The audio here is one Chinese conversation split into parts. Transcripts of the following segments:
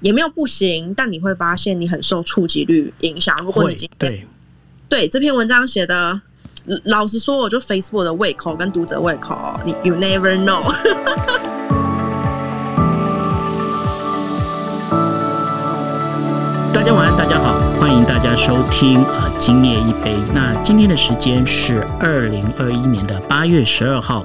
也没有不行，但你会发现你很受触及率影响。如果你今天对对这篇文章写的，老实说，我就 Facebook 的胃口跟读者胃口，你 you never know。欢迎大家收听呃今夜一杯。那今天的时间是二零二一年的八月十二号，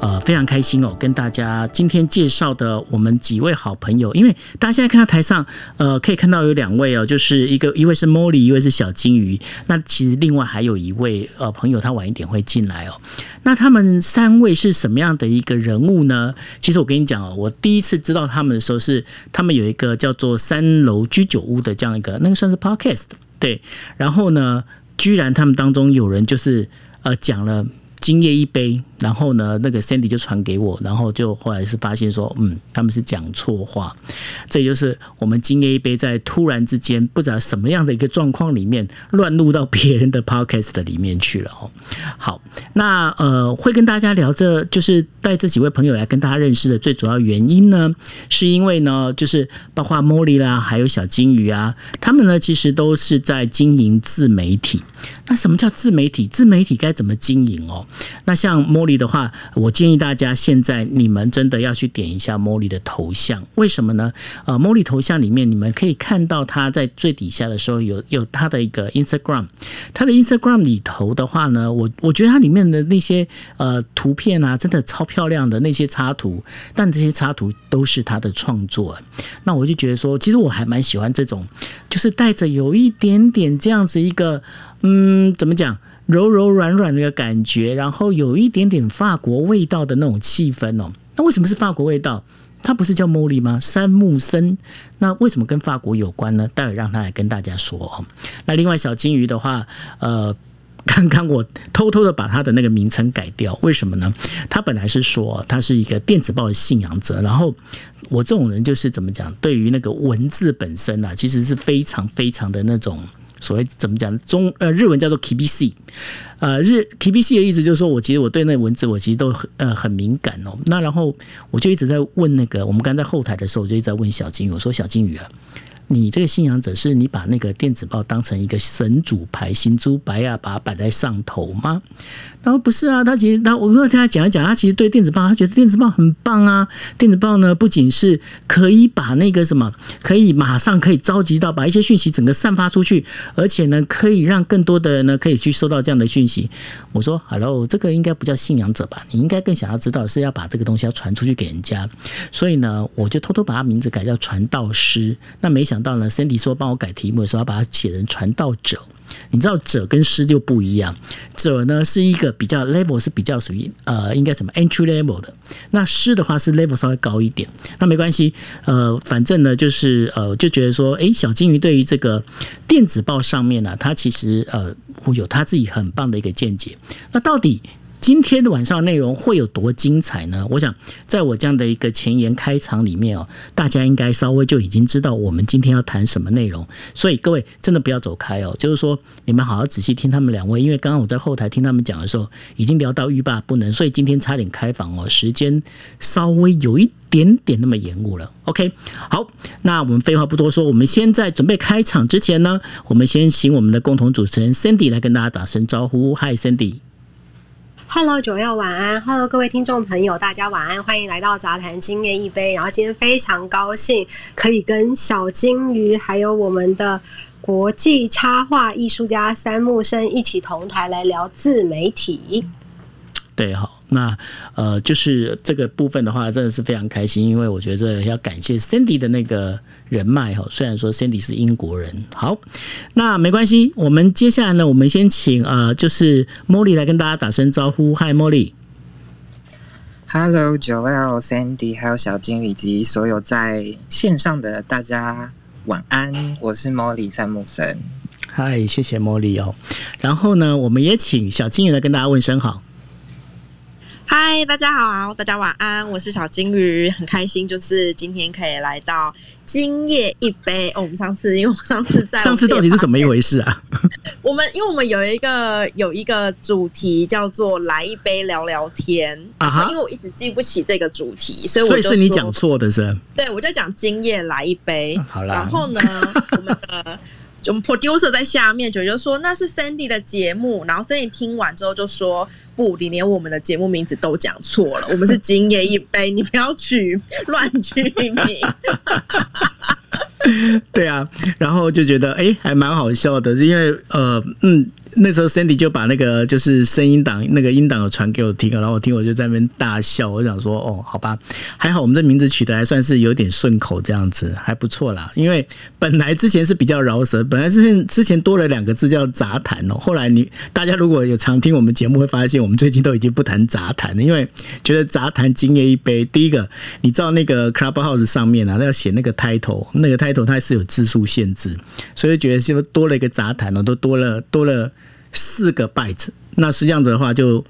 呃，非常开心哦，跟大家今天介绍的我们几位好朋友，因为大家现在看到台上，呃，可以看到有两位哦，就是一个一位是 Molly，一位是小金鱼。那其实另外还有一位呃朋友，他晚一点会进来哦。那他们三位是什么样的一个人物呢？其实我跟你讲哦，我第一次知道他们的时候是他们有一个叫做三楼居酒屋的这样一个，那个算是 podcast 对。然后呢，居然他们当中有人就是呃讲了今夜一杯，然后呢，那个 Sandy 就传给我，然后就后来是发现说，嗯，他们是讲错话，这就是我们金 A 杯在突然之间不知道什么样的一个状况里面乱入到别人的 podcast 里面去了哦。好，那呃，会跟大家聊这，就是带这几位朋友来跟大家认识的最主要原因呢，是因为呢，就是包括茉莉啦，还有小金鱼啊，他们呢其实都是在经营自媒体。那什么叫自媒体？自媒体该怎么经营哦？那像茉的话，我建议大家现在你们真的要去点一下茉莉的头像，为什么呢？呃，茉莉头像里面你们可以看到她在最底下的时候有有她的一个 Instagram，他的 Instagram 里头的话呢，我我觉得它里面的那些呃图片啊，真的超漂亮的那些插图，但这些插图都是他的创作。那我就觉得说，其实我还蛮喜欢这种，就是带着有一点点这样子一个。嗯，怎么讲？柔柔软软的感觉，然后有一点点法国味道的那种气氛哦。那为什么是法国味道？它不是叫茉莉吗？山木森，那为什么跟法国有关呢？待会让他来跟大家说哦。那另外小金鱼的话，呃，刚刚我偷偷的把它的那个名称改掉，为什么呢？他本来是说他是一个电子报的信仰者，然后我这种人就是怎么讲？对于那个文字本身啊，其实是非常非常的那种。所谓怎么讲中呃日文叫做 KBC，呃日 KBC 的意思就是说我其实我对那文字我其实都很呃很敏感哦。那然后我就一直在问那个我们刚在后台的时候，我就一直在问小金鱼，我说小金鱼啊。你这个信仰者是你把那个电子报当成一个神主牌、行珠牌啊，把它摆在上头吗？他说不是啊，他其实他我跟他讲一讲，他其实对电子报，他觉得电子报很棒啊。电子报呢，不仅是可以把那个什么，可以马上可以召集到，把一些讯息整个散发出去，而且呢，可以让更多的人呢可以去收到这样的讯息。我说，Hello，这个应该不叫信仰者吧？你应该更想要知道是要把这个东西要传出去给人家。所以呢，我就偷偷把他名字改叫传道师。那没想。到呢，Cindy 说帮我改题目的时候，要把它写成传道者。你知道者跟师就不一样，者呢是一个比较 level 是比较属于呃应该什么 entry level 的，那师的话是 level 稍微高一点。那没关系，呃，反正呢就是呃就觉得说，诶，小金鱼对于这个电子报上面呢，它其实呃有它自己很棒的一个见解。那到底？今天的晚上内容会有多精彩呢？我想，在我这样的一个前言开场里面哦，大家应该稍微就已经知道我们今天要谈什么内容。所以各位真的不要走开哦，就是说你们好好仔细听他们两位，因为刚刚我在后台听他们讲的时候，已经聊到欲罢不能，所以今天差点开房哦，时间稍微有一点点那么延误了。OK，好，那我们废话不多说，我们先在准备开场之前呢，我们先请我们的共同主持人 Cindy 来跟大家打声招呼。Hi Cindy。Hello，九耀晚安。Hello，各位听众朋友，大家晚安，欢迎来到杂谈今夜一杯。然后今天非常高兴可以跟小金鱼还有我们的国际插画艺术家三木生一起同台来聊自媒体。对，好。那呃，就是这个部分的话，真的是非常开心，因为我觉得要感谢 Cindy 的那个人脉哈。虽然说 Cindy 是英国人，好，那没关系。我们接下来呢，我们先请呃，就是 Molly 来跟大家打声招呼。Hi，Molly。Hello，Joel、Sandy，还有小金以及所有在线上的大家晚安。我是 Molly 三木森。嗨，谢谢 Molly 哦。然后呢，我们也请小金也来跟大家问声好。嗨，大家好，大家晚安，我是小金鱼，很开心，就是今天可以来到今夜一杯。哦，我们上次因为我上次在上次到底是怎么一回事啊？我们因为我们有一个有一个主题叫做“来一杯聊聊天”啊哈因为我一直记不起这个主题，所以我所以是说你讲错的是？对，我就讲今夜来一杯。好啦然后呢，我们的我们 producer 在下面就就说那是 Sandy 的节目，然后 Sandy 听完之后就说不，你连我们的节目名字都讲错了，我们是今夜一杯，你不要取乱取名。对啊，然后就觉得哎，还蛮好笑的，因为呃嗯，那时候 Sandy 就把那个就是声音档那个音档有传给我听，然后我听我就在那边大笑，我想说哦，好吧，还好我们这名字取得还算是有点顺口，这样子还不错啦。因为本来之前是比较饶舌，本来之前之前多了两个字叫杂谈哦，后来你大家如果有常听我们节目，会发现我们最近都已经不谈杂谈了，因为觉得杂谈今夜一杯，第一个你知道那个 Clubhouse 上面啊，要写那个 title，那个 title 它是有字数限制，所以觉得就多了一个杂谈哦，都多了多了四个 byte，那是这样子的话就。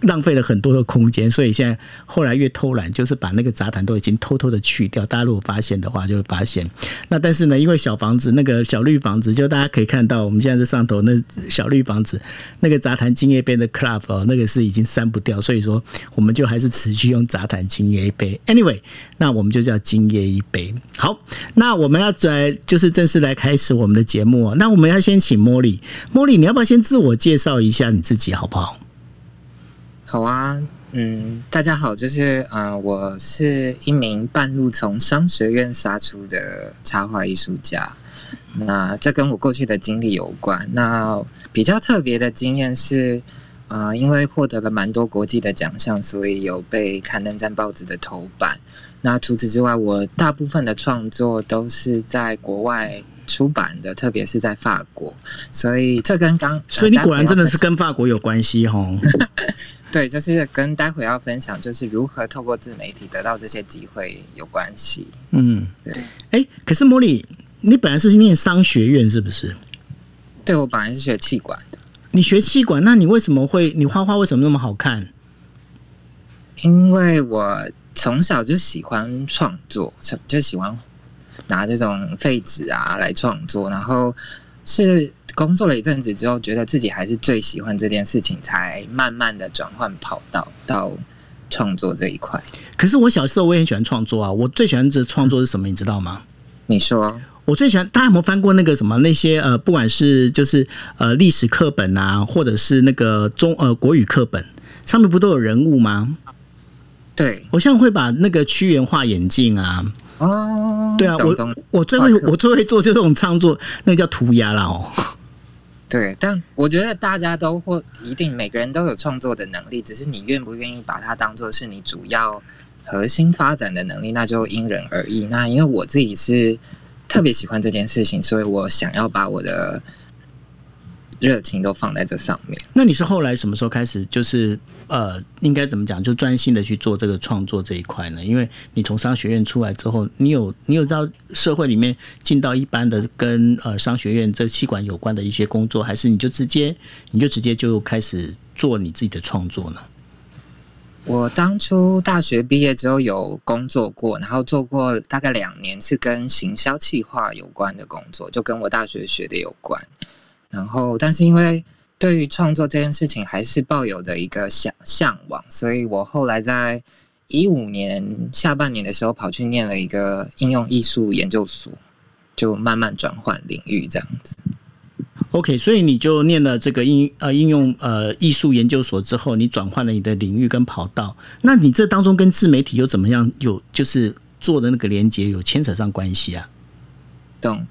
浪费了很多的空间，所以现在后来越偷懒，就是把那个杂谈都已经偷偷的去掉。大家如果发现的话，就会发现。那但是呢，因为小房子那个小绿房子，就大家可以看到，我们现在在上头那小绿房子那个杂谈今夜杯的 club 哦，那个是已经删不掉，所以说我们就还是持续用杂谈今夜一杯。Anyway，那我们就叫今夜一杯。好，那我们要来就是正式来开始我们的节目哦。那我们要先请茉莉，茉莉，你要不要先自我介绍一下你自己，好不好？好啊，嗯，大家好，就是呃，我是一名半路从商学院杀出的插画艺术家。那这跟我过去的经历有关。那比较特别的经验是，呃，因为获得了蛮多国际的奖项，所以有被刊登在报纸的头版。那除此之外，我大部分的创作都是在国外出版的，特别是在法国。所以这跟刚，所以你果然真的是跟。法国有关系哦。对，就是跟待会要分享，就是如何透过自媒体得到这些机会有关系。嗯，对，哎，可是茉莉，你本来是念商学院是不是？对我本来是学气管的，你学气管，那你为什么会你画画为什么那么好看？因为我从小就喜欢创作，就喜欢拿这种废纸啊来创作，然后是工作了一阵子之后，觉得自己还是最喜欢这件事情，才慢慢的转换跑道到创作这一块。可是我小时候我也很喜欢创作啊，我最喜欢的创作是什么？你知道吗？你说我最喜欢，大家有没有翻过那个什么那些呃，不管是就是呃历史课本啊，或者是那个中呃国语课本，上面不都有人物吗？对我像会把那个屈原画眼镜啊，哦，对啊，我懂懂我最会我最会做就这种创作，那个叫涂鸦啦哦。对，但我觉得大家都或一定每个人都有创作的能力，只是你愿不愿意把它当做是你主要核心发展的能力，那就因人而异。那因为我自己是特别喜欢这件事情，所以我想要把我的热情都放在这上面。那你是后来什么时候开始，就是呃，应该怎么讲，就专心的去做这个创作这一块呢？因为你从商学院出来之后，你有你有到社会里面进到一般的跟呃商学院这气管有关的一些工作，还是你就直接你就直接就开始做你自己的创作呢？我当初大学毕业之后有工作过，然后做过大概两年是跟行销企划有关的工作，就跟我大学学的有关。然后，但是因为对于创作这件事情还是抱有着一个向向往，所以我后来在一五年下半年的时候跑去念了一个应用艺术研究所，就慢慢转换领域这样子。OK，所以你就念了这个应呃应用呃艺术研究所之后，你转换了你的领域跟跑道。那你这当中跟自媒体又怎么样有就是做的那个连接有牵扯上关系啊？懂。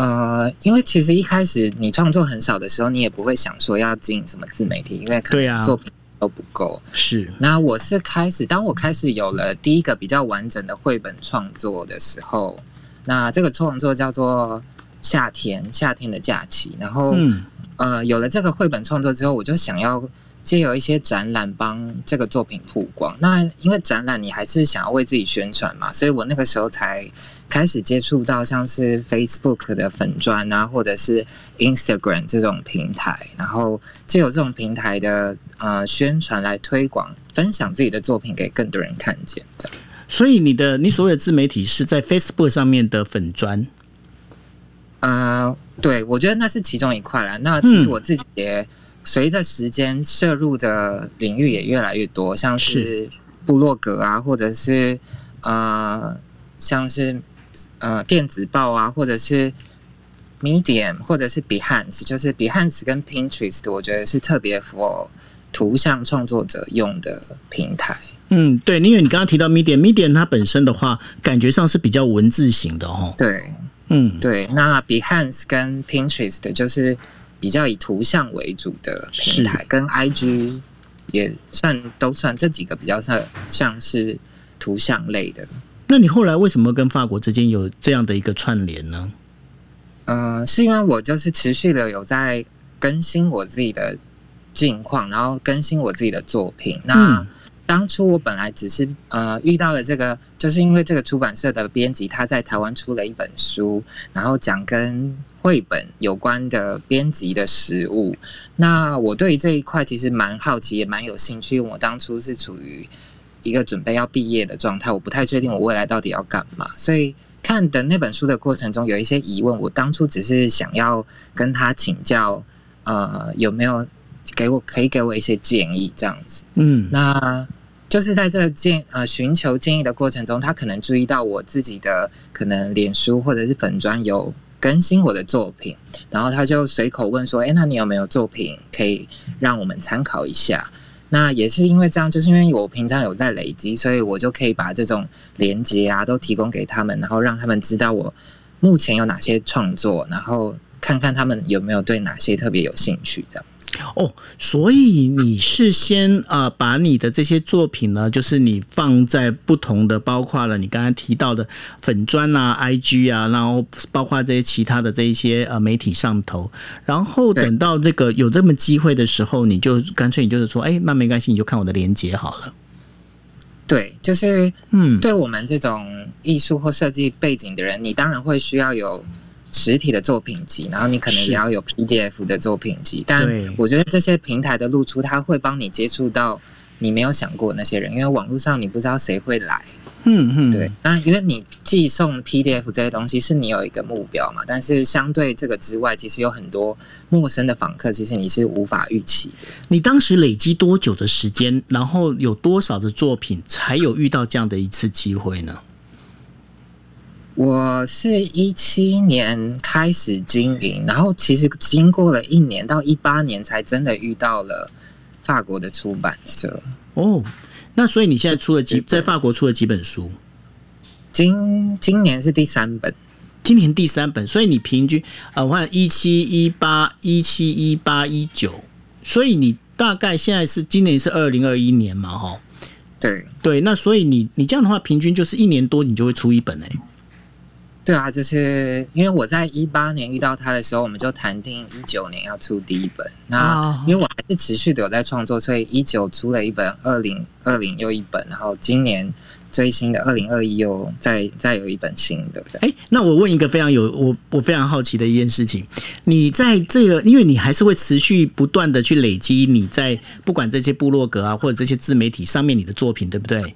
呃，因为其实一开始你创作很少的时候，你也不会想说要进什么自媒体，因为可对啊能作品都不够。是那我是开始，当我开始有了第一个比较完整的绘本创作的时候，那这个创作叫做《夏天夏天的假期》，然后、嗯呃，有了这个绘本创作之后，我就想要借由一些展览帮这个作品曝光。那因为展览你还是想要为自己宣传嘛，所以我那个时候才开始接触到像是 Facebook 的粉砖啊，或者是 Instagram 这种平台，然后借由这种平台的呃宣传来推广、分享自己的作品给更多人看见的。所以你的你所谓的自媒体是在 Facebook 上面的粉砖。呃，对，我觉得那是其中一块啦。那其实我自己也随着时间摄入的领域也越来越多，像是部落格啊，或者是呃，像是呃电子报啊，或者是 Medium，或者是 Behance，就是 Behance 跟 Pinterest，我觉得是特别 for 图像创作者用的平台。嗯，对，因为你刚刚提到 Medium，Medium 它本身的话，感觉上是比较文字型的哦。对。嗯，对，那 Behance 跟 Pinterest 就是比较以图像为主的平台，跟 IG 也算都算这几个比较像像是图像类的。那你后来为什么跟法国之间有这样的一个串联呢？呃，是因为我就是持续的有在更新我自己的近况，然后更新我自己的作品。那当初我本来只是呃遇到了这个，就是因为这个出版社的编辑他在台湾出了一本书，然后讲跟绘本有关的编辑的实物。那我对这一块其实蛮好奇，也蛮有兴趣。因为我当初是处于一个准备要毕业的状态，我不太确定我未来到底要干嘛，所以看的那本书的过程中有一些疑问。我当初只是想要跟他请教，呃，有没有给我可以给我一些建议这样子。嗯，那。就是在这个建呃寻求建议的过程中，他可能注意到我自己的可能脸书或者是粉砖有更新我的作品，然后他就随口问说：“哎，那你有没有作品可以让我们参考一下？”那也是因为这样，就是因为我平常有在累积，所以我就可以把这种连接啊都提供给他们，然后让他们知道我目前有哪些创作，然后看看他们有没有对哪些特别有兴趣这样。哦，所以你是先呃把你的这些作品呢，就是你放在不同的，包括了你刚才提到的粉砖啊、IG 啊，然后包括这些其他的这一些呃媒体上头，然后等到这个有这么机会的时候，你就干脆你就是说，哎，那没关系，你就看我的链接好了。对，就是嗯，对我们这种艺术或设计背景的人，你当然会需要有。实体的作品集，然后你可能也要有 PDF 的作品集，但我觉得这些平台的露出，它会帮你接触到你没有想过那些人，因为网络上你不知道谁会来，嗯嗯，对。那因为你寄送 PDF 这些东西是你有一个目标嘛，但是相对这个之外，其实有很多陌生的访客，其实你是无法预期的。你当时累积多久的时间，然后有多少的作品，才有遇到这样的一次机会呢？我是一七年开始经营，然后其实经过了一年到一八年，才真的遇到了法国的出版社。哦，那所以你现在出了几在法国出了几本书？今今年是第三本，今年第三本，所以你平均呃，我看一七一八一七一八一九，所以你大概现在是今年是二零二一年嘛？哈，对对，那所以你你这样的话，平均就是一年多，你就会出一本哎。对啊，就是因为我在一八年遇到他的时候，我们就谈定一九年要出第一本。那因为我还是持续的有在创作，所以一九出了一本，二零二零又一本，然后今年最新的二零二一又再再有一本新的。哎，那我问一个非常有我我非常好奇的一件事情，你在这个，因为你还是会持续不断的去累积你在不管这些部落格啊或者这些自媒体上面你的作品，对不对？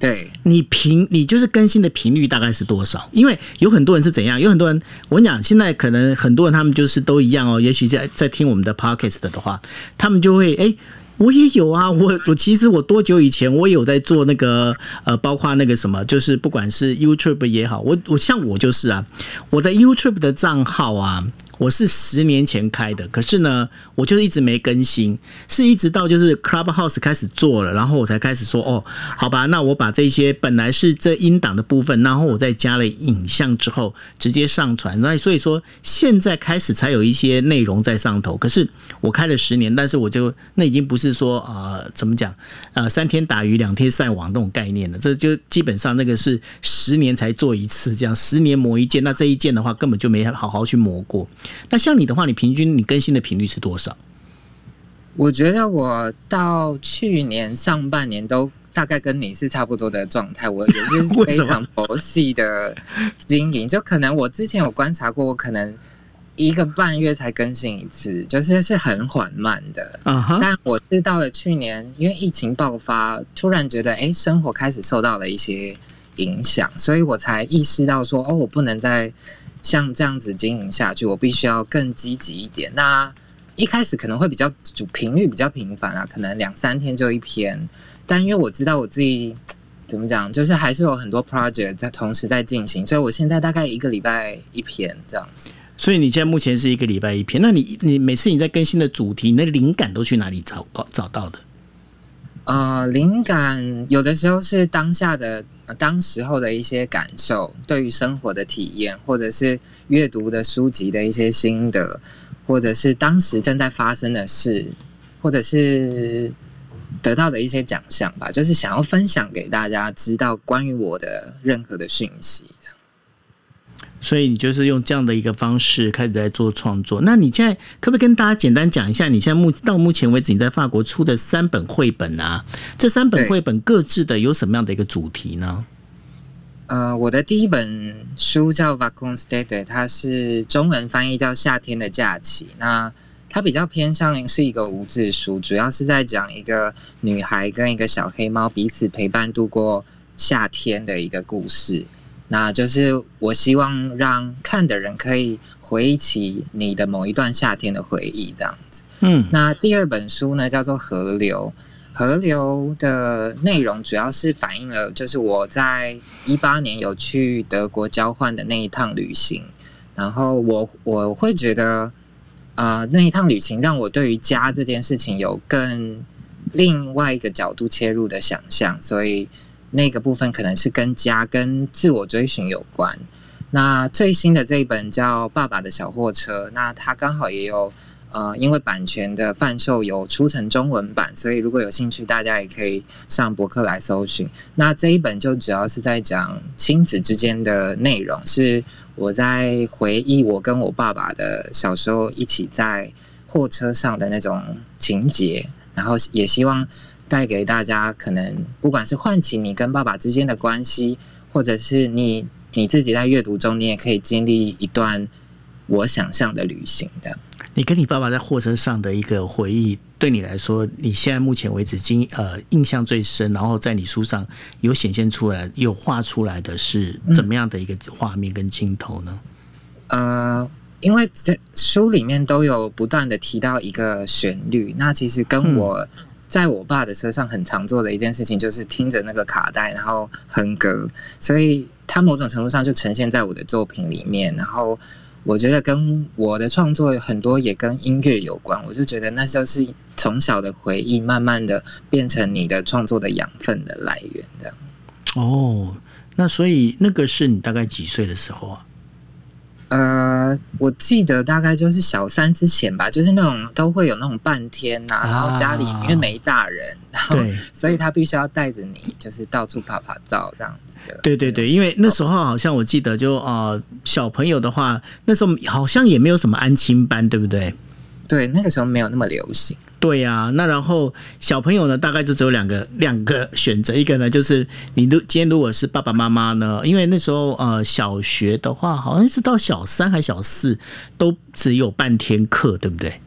对你频，你就是更新的频率大概是多少？因为有很多人是怎样，有很多人，我跟你讲，现在可能很多人他们就是都一样哦。也许在在听我们的 podcast 的话，他们就会哎，我也有啊，我我其实我多久以前我有在做那个呃，包括那个什么，就是不管是 YouTube 也好，我我像我就是啊，我的 YouTube 的账号啊。我是十年前开的，可是呢，我就一直没更新，是一直到就是 Clubhouse 开始做了，然后我才开始说哦，好吧，那我把这些本来是这音档的部分，然后我再加了影像之后，直接上传。那所以说现在开始才有一些内容在上头。可是我开了十年，但是我就那已经不是说啊，怎么讲啊，三天打鱼两天晒网那种概念了。这就基本上那个是十年才做一次，这样十年磨一件。那这一件的话，根本就没好好去磨过。那像你的话，你平均你更新的频率是多少？我觉得我到去年上半年都大概跟你是差不多的状态，我也是 非常佛系的经营。就可能我之前有观察过，我可能一个半月才更新一次，就是是很缓慢的。但我是到了去年，因为疫情爆发，突然觉得哎，生活开始受到了一些影响，所以我才意识到说，哦，我不能再像这样子经营下去，我必须要更积极一点。那一开始可能会比较主频率比较频繁啊，可能两三天就一篇。但因为我知道我自己怎么讲，就是还是有很多 project 在同时在进行，所以我现在大概一个礼拜一篇这样子。所以你现在目前是一个礼拜一篇，那你你每次你在更新的主题，你的灵感都去哪里找找到的？呃，灵感有的时候是当下的、当时候的一些感受，对于生活的体验，或者是阅读的书籍的一些心得。或者是当时正在发生的事，或者是得到的一些奖项吧，就是想要分享给大家知道关于我的任何的讯息。所以你就是用这样的一个方式开始在做创作。那你现在可不可以跟大家简单讲一下，你现在目到目前为止你在法国出的三本绘本啊？这三本绘本各自的有什么样的一个主题呢？呃，我的第一本书叫《Vacances d'été》，它是中文翻译叫《夏天的假期》。那它比较偏向是一个无字书，主要是在讲一个女孩跟一个小黑猫彼此陪伴度过夏天的一个故事。那就是我希望让看的人可以回忆起你的某一段夏天的回忆，这样子。嗯，那第二本书呢，叫做《河流》。河流的内容主要是反映了，就是我在一八年有去德国交换的那一趟旅行，然后我我会觉得，呃，那一趟旅行让我对于家这件事情有更另外一个角度切入的想象，所以那个部分可能是跟家跟自我追寻有关。那最新的这一本叫《爸爸的小货车》，那它刚好也有。呃，因为版权的贩售有出成中文版，所以如果有兴趣，大家也可以上博客来搜寻。那这一本就主要是在讲亲子之间的内容，是我在回忆我跟我爸爸的小时候一起在货车上的那种情节，然后也希望带给大家，可能不管是唤起你跟爸爸之间的关系，或者是你你自己在阅读中，你也可以经历一段我想象的旅行的。你跟你爸爸在货车上的一个回忆，对你来说，你现在目前为止经呃印象最深，然后在你书上有显现出来、有画出来的是怎么样的一个画面跟镜头呢？呃，因为这书里面都有不断的提到一个旋律，那其实跟我在我爸的车上很常做的一件事情，就是听着那个卡带，然后哼歌，所以它某种程度上就呈现在我的作品里面，然后。我觉得跟我的创作很多也跟音乐有关，我就觉得那就是从小的回忆，慢慢的变成你的创作的养分的来源的。哦，那所以那个是你大概几岁的时候啊？呃，我记得大概就是小三之前吧，就是那种都会有那种半天呐，然后家里因为没大人，然后所以他必须要带着你，就是到处拍拍照这样子的。对对对，因为那时候好像我记得就呃小朋友的话，那时候好像也没有什么安亲班，对不对？对，那个时候没有那么流行。对呀，那然后小朋友呢，大概就只有两个两个选择，一个呢就是你如今天如果是爸爸妈妈呢，因为那时候呃小学的话，好像是到小三还小四都只有半天课，对不对？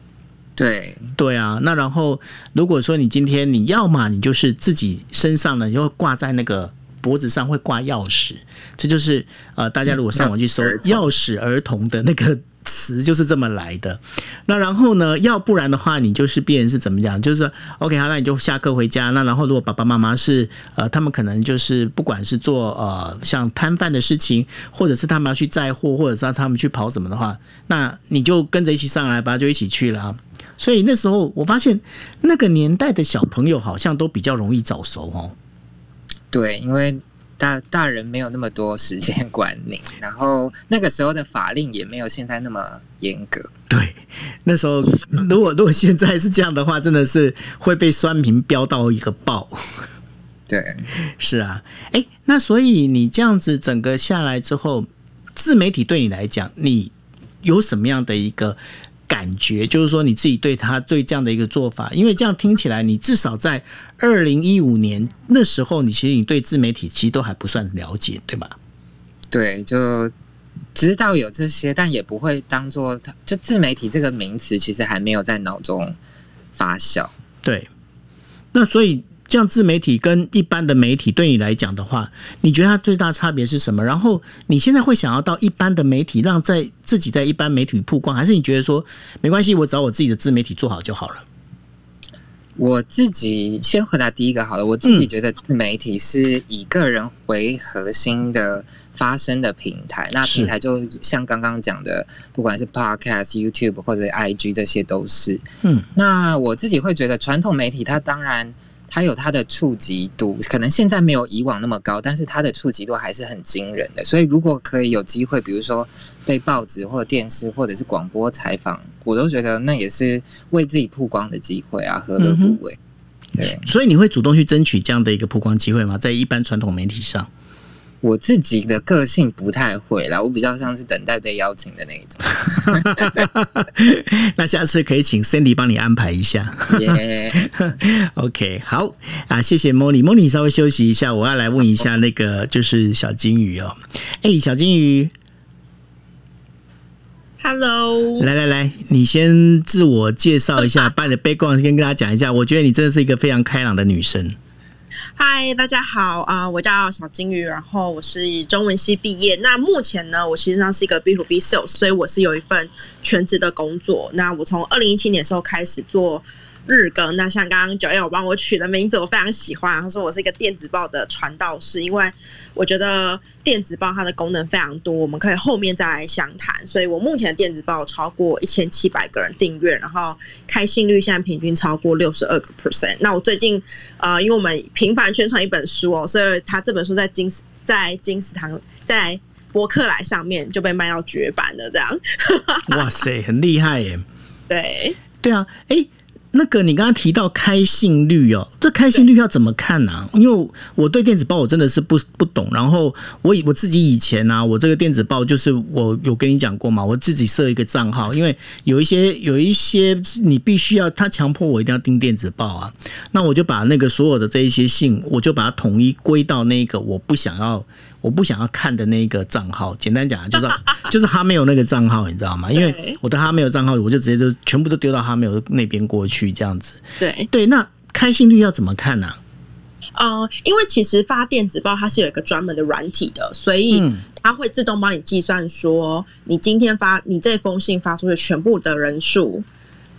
对对啊，那然后如果说你今天你要嘛，你就是自己身上呢，就挂在那个脖子上会挂钥匙，这就是呃大家如果上网去搜钥匙儿童的那个。词就是这么来的，那然后呢？要不然的话，你就是别人是怎么讲？就是 OK 好，那你就下课回家。那然后如果爸爸妈妈是呃，他们可能就是不管是做呃像摊贩的事情，或者是他们要去载货，或者是他们去跑什么的话，那你就跟着一起上来吧，就一起去了。所以那时候我发现那个年代的小朋友好像都比较容易早熟哦。对，因为。大大人没有那么多时间管你，然后那个时候的法令也没有现在那么严格。对，那时候 如果如果现在是这样的话，真的是会被酸民飙到一个爆。对，是啊，哎，那所以你这样子整个下来之后，自媒体对你来讲，你有什么样的一个感觉？就是说你自己对他对这样的一个做法，因为这样听起来，你至少在二零一五年那时候，你其实你对自媒体其实都还不算了解，对吧？对，就知道有这些，但也不会当做它。就自媒体这个名词，其实还没有在脑中发酵。对，那所以。像自媒体跟一般的媒体对你来讲的话，你觉得它最大差别是什么？然后你现在会想要到一般的媒体，让在自己在一般媒体曝光，还是你觉得说没关系，我找我自己的自媒体做好就好了？我自己先回答第一个好了。我自己觉得自媒体是以个人为核心的发声的平台，那平台就像刚刚讲的，不管是 Podcast、YouTube 或者 IG，这些都是。嗯，那我自己会觉得传统媒体它当然。它有它的触及度，可能现在没有以往那么高，但是它的触及度还是很惊人的。所以如果可以有机会，比如说被报纸或者电视或者是广播采访，我都觉得那也是为自己曝光的机会啊，何乐不为？对，所以你会主动去争取这样的一个曝光机会吗？在一般传统媒体上？我自己的个性不太会啦，我比较像是等待被邀请的那一种。那下次可以请 Cindy 帮你安排一下。耶 OK，好啊，谢谢 Molly，Molly 稍微休息一下，我要来问一下那个就是小金鱼哦。哎，小金鱼，Hello，来来来，你先自我介绍一下，把你的背光先跟大家讲一下。我觉得你真的是一个非常开朗的女生。嗨，大家好啊！我叫小金鱼，然后我是中文系毕业。那目前呢，我实际上是一个 B to B sales，所以我是有一份全职的工作。那我从二零一七年时候开始做。日更，那像刚刚九月帮我取的名字，我非常喜欢。他说我是一个电子报的传道士，因为我觉得电子报它的功能非常多，我们可以后面再来详谈。所以我目前的电子报超过一千七百个人订阅，然后开信率现在平均超过六十二个 percent。那我最近呃，因为我们频繁宣传一本书哦，所以他这本书在金在金石堂在博客来上面就被卖到绝版了，这样。哇塞，很厉害耶！对对啊，哎。那个你刚刚提到开信率哦，这开信率要怎么看呢？因为我对电子报我真的是不不懂。然后我以我自己以前呢，我这个电子报就是我有跟你讲过嘛，我自己设一个账号，因为有一些有一些你必须要他强迫我一定要订电子报啊，那我就把那个所有的这一些信，我就把它统一归到那个我不想要。我不想要看的那个账号，简单讲就是 就是哈没有那个账号，你知道吗？因为我的哈没有账号，我就直接就全部都丢到哈没有那边过去，这样子。对对，那开心率要怎么看呢？呃，因为其实发电子报它是有一个专门的软体的，所以它会自动帮你计算说，你今天发你这封信发出的全部的人数，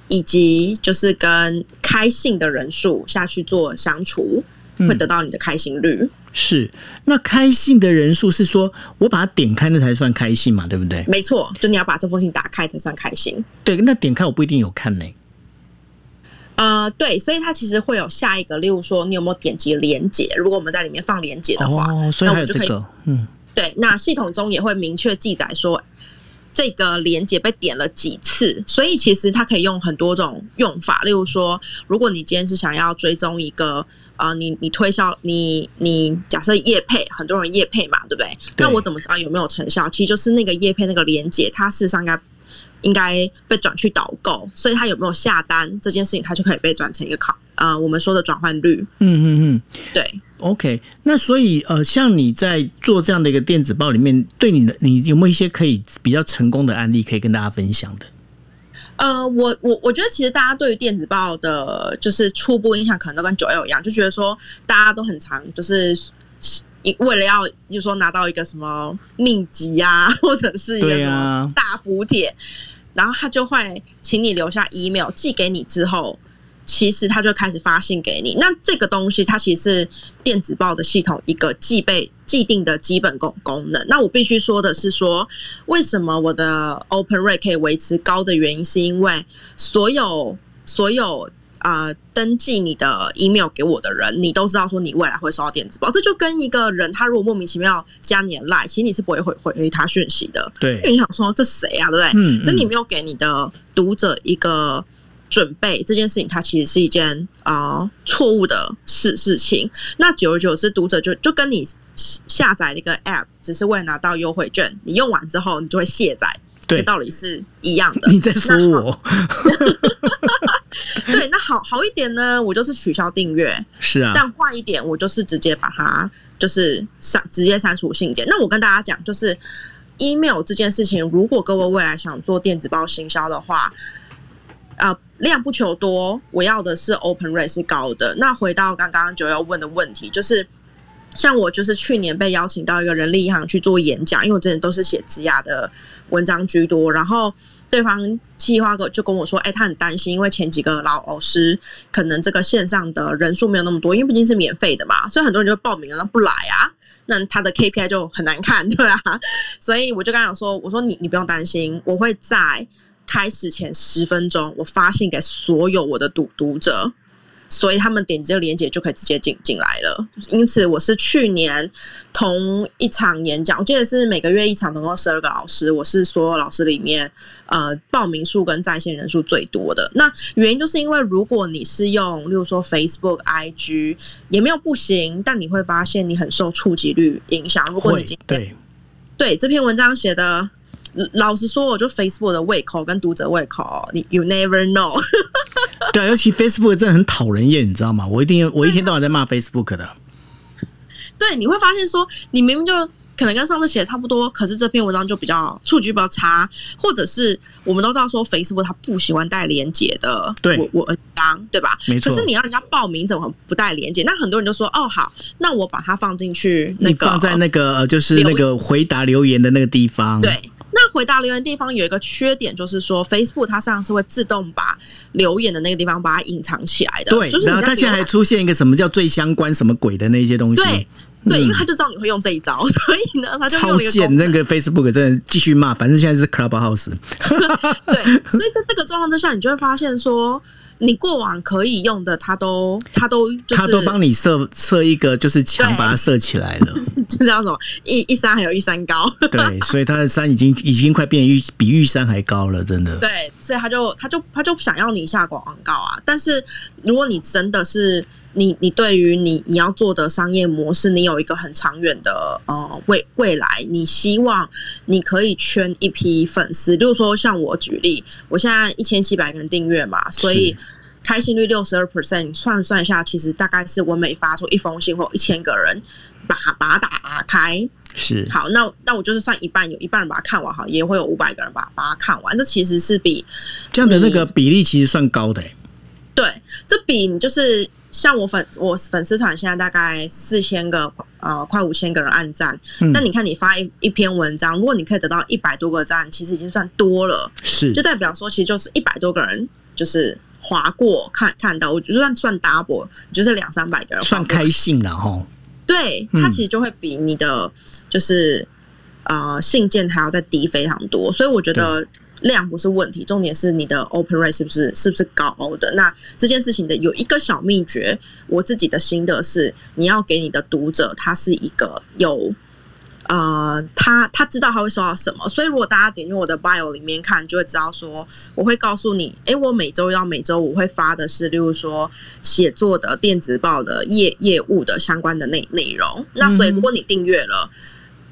以及就是跟开信的人数下去做相除，会得到你的开心率。是，那开信的人数是说，我把它点开那才算开信嘛，对不对？没错，就你要把这封信打开才算开心。对，那点开我不一定有看呢。呃，对，所以它其实会有下一个，例如说你有没有点击连接？如果我们在里面放连接的话，那我们就可以，嗯，对，那系统中也会明确记载说。这个连接被点了几次，所以其实它可以用很多种用法。例如说，如果你今天是想要追踪一个啊，你你推销你你假设叶配，很多人叶配嘛，对不对？那我怎么知道有没有成效？其实就是那个叶配那个连接，它事实上应该应该被转去导购，所以它有没有下单这件事情，它就可以被转成一个考啊，我们说的转换率。嗯嗯嗯，对。OK，那所以呃，像你在做这样的一个电子报里面，对你的你有没有一些可以比较成功的案例可以跟大家分享的？呃，我我我觉得其实大家对于电子报的，就是初步印象可能都跟九 L 一样，就觉得说大家都很常就是为了要就说拿到一个什么秘籍啊，或者是一个什么大补帖，然后他就会请你留下 email 寄给你之后。其实他就开始发信给你，那这个东西它其实是电子报的系统一个既备既定的基本功功能。那我必须说的是，说为什么我的 open rate 可以维持高的原因，是因为所有所有啊登记你的 email 给我的人，你都知道说你未来会收到电子报。这就跟一个人他如果莫名其妙加你的 line，其实你是不会回回他讯息的。对，因为你想说这谁啊，对不对？嗯，所以你没有给你的读者一个。准备这件事情，它其实是一件啊错误的事事情。那久而久之，读者就就跟你下载了一个 App，只是为了拿到优惠券。你用完之后，你就会卸载。对道理是一样的。你在说我？对，那好好一点呢，我就是取消订阅；是啊，但坏一点，我就是直接把它就是删，直接删除信件。那我跟大家讲，就是 email 这件事情，如果各位未来想做电子报行销的话，啊、量不求多，我要的是 open rate 是高的。那回到刚刚九要问的问题，就是像我就是去年被邀请到一个人力银行去做演讲，因为我之前都是写职涯的文章居多，然后对方计划哥就跟我说，哎、他很担心，因为前几个老老师可能这个线上的人数没有那么多，因为毕竟是免费的嘛，所以很多人就报名了，不来啊。那他的 KPI 就很难看，对啊，所以我就跟他讲说，我说你你不用担心，我会在开始前十分钟，我发信给所有我的读读者，所以他们点击这个链接就可以直接进进来了。因此，我是去年同一场演讲，我记得是每个月一场，总共十二个老师，我是所有老师里面呃报名数跟在线人数最多的。那原因就是因为如果你是用，例如说 Facebook、IG，也没有不行，但你会发现你很受触及率影响。如果你会今天对对这篇文章写的。老实说，我就 Facebook 的胃口跟读者胃口，你 you never know。对啊，尤其 Facebook 真的很讨人厌，你知道吗？我一定我一天到晚在骂 Facebook 的。对，你会发现说，你明明就可能跟上次写的差不多，可是这篇文章就比较触及比较差，或者是我们都知道说 Facebook 它不喜欢带连接的，对我我文章对吧？没错可是你让人家报名怎么不带连接？那很多人就说，哦好，那我把它放进去那个你放在那个呃就是那个回答留言的那个地方，对。那回答留言地方有一个缺点，就是说 Facebook 它上是会自动把留言的那个地方把它隐藏起来的，对就是，然后它现在还出现一个什么叫最相关什么鬼的那些东西，对对，嗯因为他就知道你会用这一招，所以呢，他就用超了那个 Facebook 真的继续骂，反正现在是 Clubhouse，对，所以在这个状况之下，你就会发现说，你过往可以用的，它都它都就是他都帮你设设一个就是墙把它设起来了，这叫什么一一山还有一山高，对，所以他的山已经已经快变玉比玉山还高了，真的。对，所以他就他就他就想要你下广告啊。但是如果你真的是你你对于你你要做的商业模式，你有一个很长远的呃未未来，你希望你可以圈一批粉丝，例如说像我举例，我现在一千七百个人订阅嘛，所以是。开心率六十二 percent，算算一下，其实大概是我每发出一封信，或一千个人把把它打开，是好，那那我就是算一半，有一半人把它看完，哈，也会有五百个人把把它看完。这其实是比这样的那个比例其实算高的、欸，对，这比你就是像我粉我粉丝团现在大概四千个呃快五千个人按赞，嗯但你看你发一一篇文章，如果你可以得到一百多个赞，其实已经算多了，是就代表说其实就是一百多个人就是划过看看到，我就算算 double，就是两三百个人算开信了哈。对，嗯它其实就会比你的就是呃信件还要再低非常多，所以我觉得量不是问题，重点是你的 open rate 是不是是不是高的。那这件事情的有一个小秘诀，我自己的心得是，你要给你的读者他是一个有。呃，他他知道他会收到什么，所以如果大家点进我的 bio 里面看，就会知道说，我会告诉你，诶，我每周要每周五会发的是，例如说写作的电子报的业业务的相关的内内容。那所以如果你订阅了，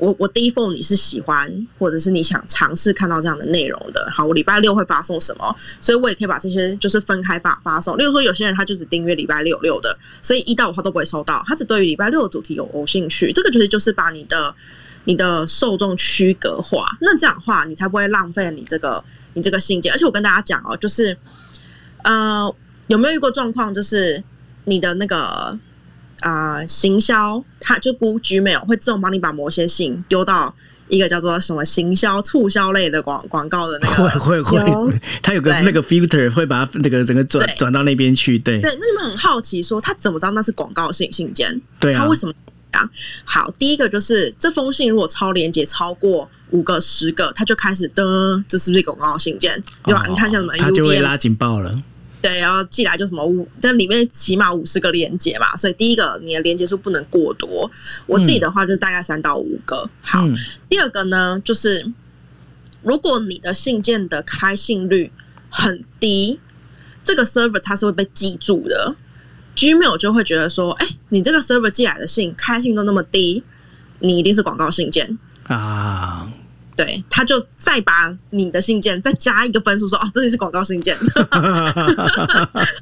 我我第一封你是喜欢，或者是你想尝试看到这样的内容的，好，我礼拜六会发送什么，所以我也可以把这些就是分开发发送。例如说，有些人他就只订阅礼拜六六的，所以一到五他都不会收到，他只对于礼拜六的主题有有兴趣。这个就是就是把你的你的受众区隔化，那这样的话你才不会浪费你这个你这个信件。而且我跟大家讲哦，就是呃，有没有遇过状况，就是你的那个啊，行销，它就 Google Gmail 会自动帮你把某些信丢到一个叫做什么行销促销类的广广告的那 会个。会会会，它有个那个 filter 会把它那个整个转转到那边去，对对，那你们很好奇说，他怎么知道那是广告信信件？对啊他为，什么这样？好，第一个就是这封信如果超连接超过五个、十个，他就开始的，这是不是广告信件？对吧？哦你看像什么他就会拉警报了，对，然后寄来就什么五，这里面起码五十个连接嘛，所以第一个你的连接数不能过多。我自己的话就是大概三到五个。好，嗯第二个呢，就是如果你的信件的开信率很低，这个 server 它是会被记住的。Gmail 就会觉得说，哎、你这个 server 寄来的信开信都那么低，你一定是广告信件。啊，对，他就再把你的信件再加一个分数，说哦，这里是广告信件，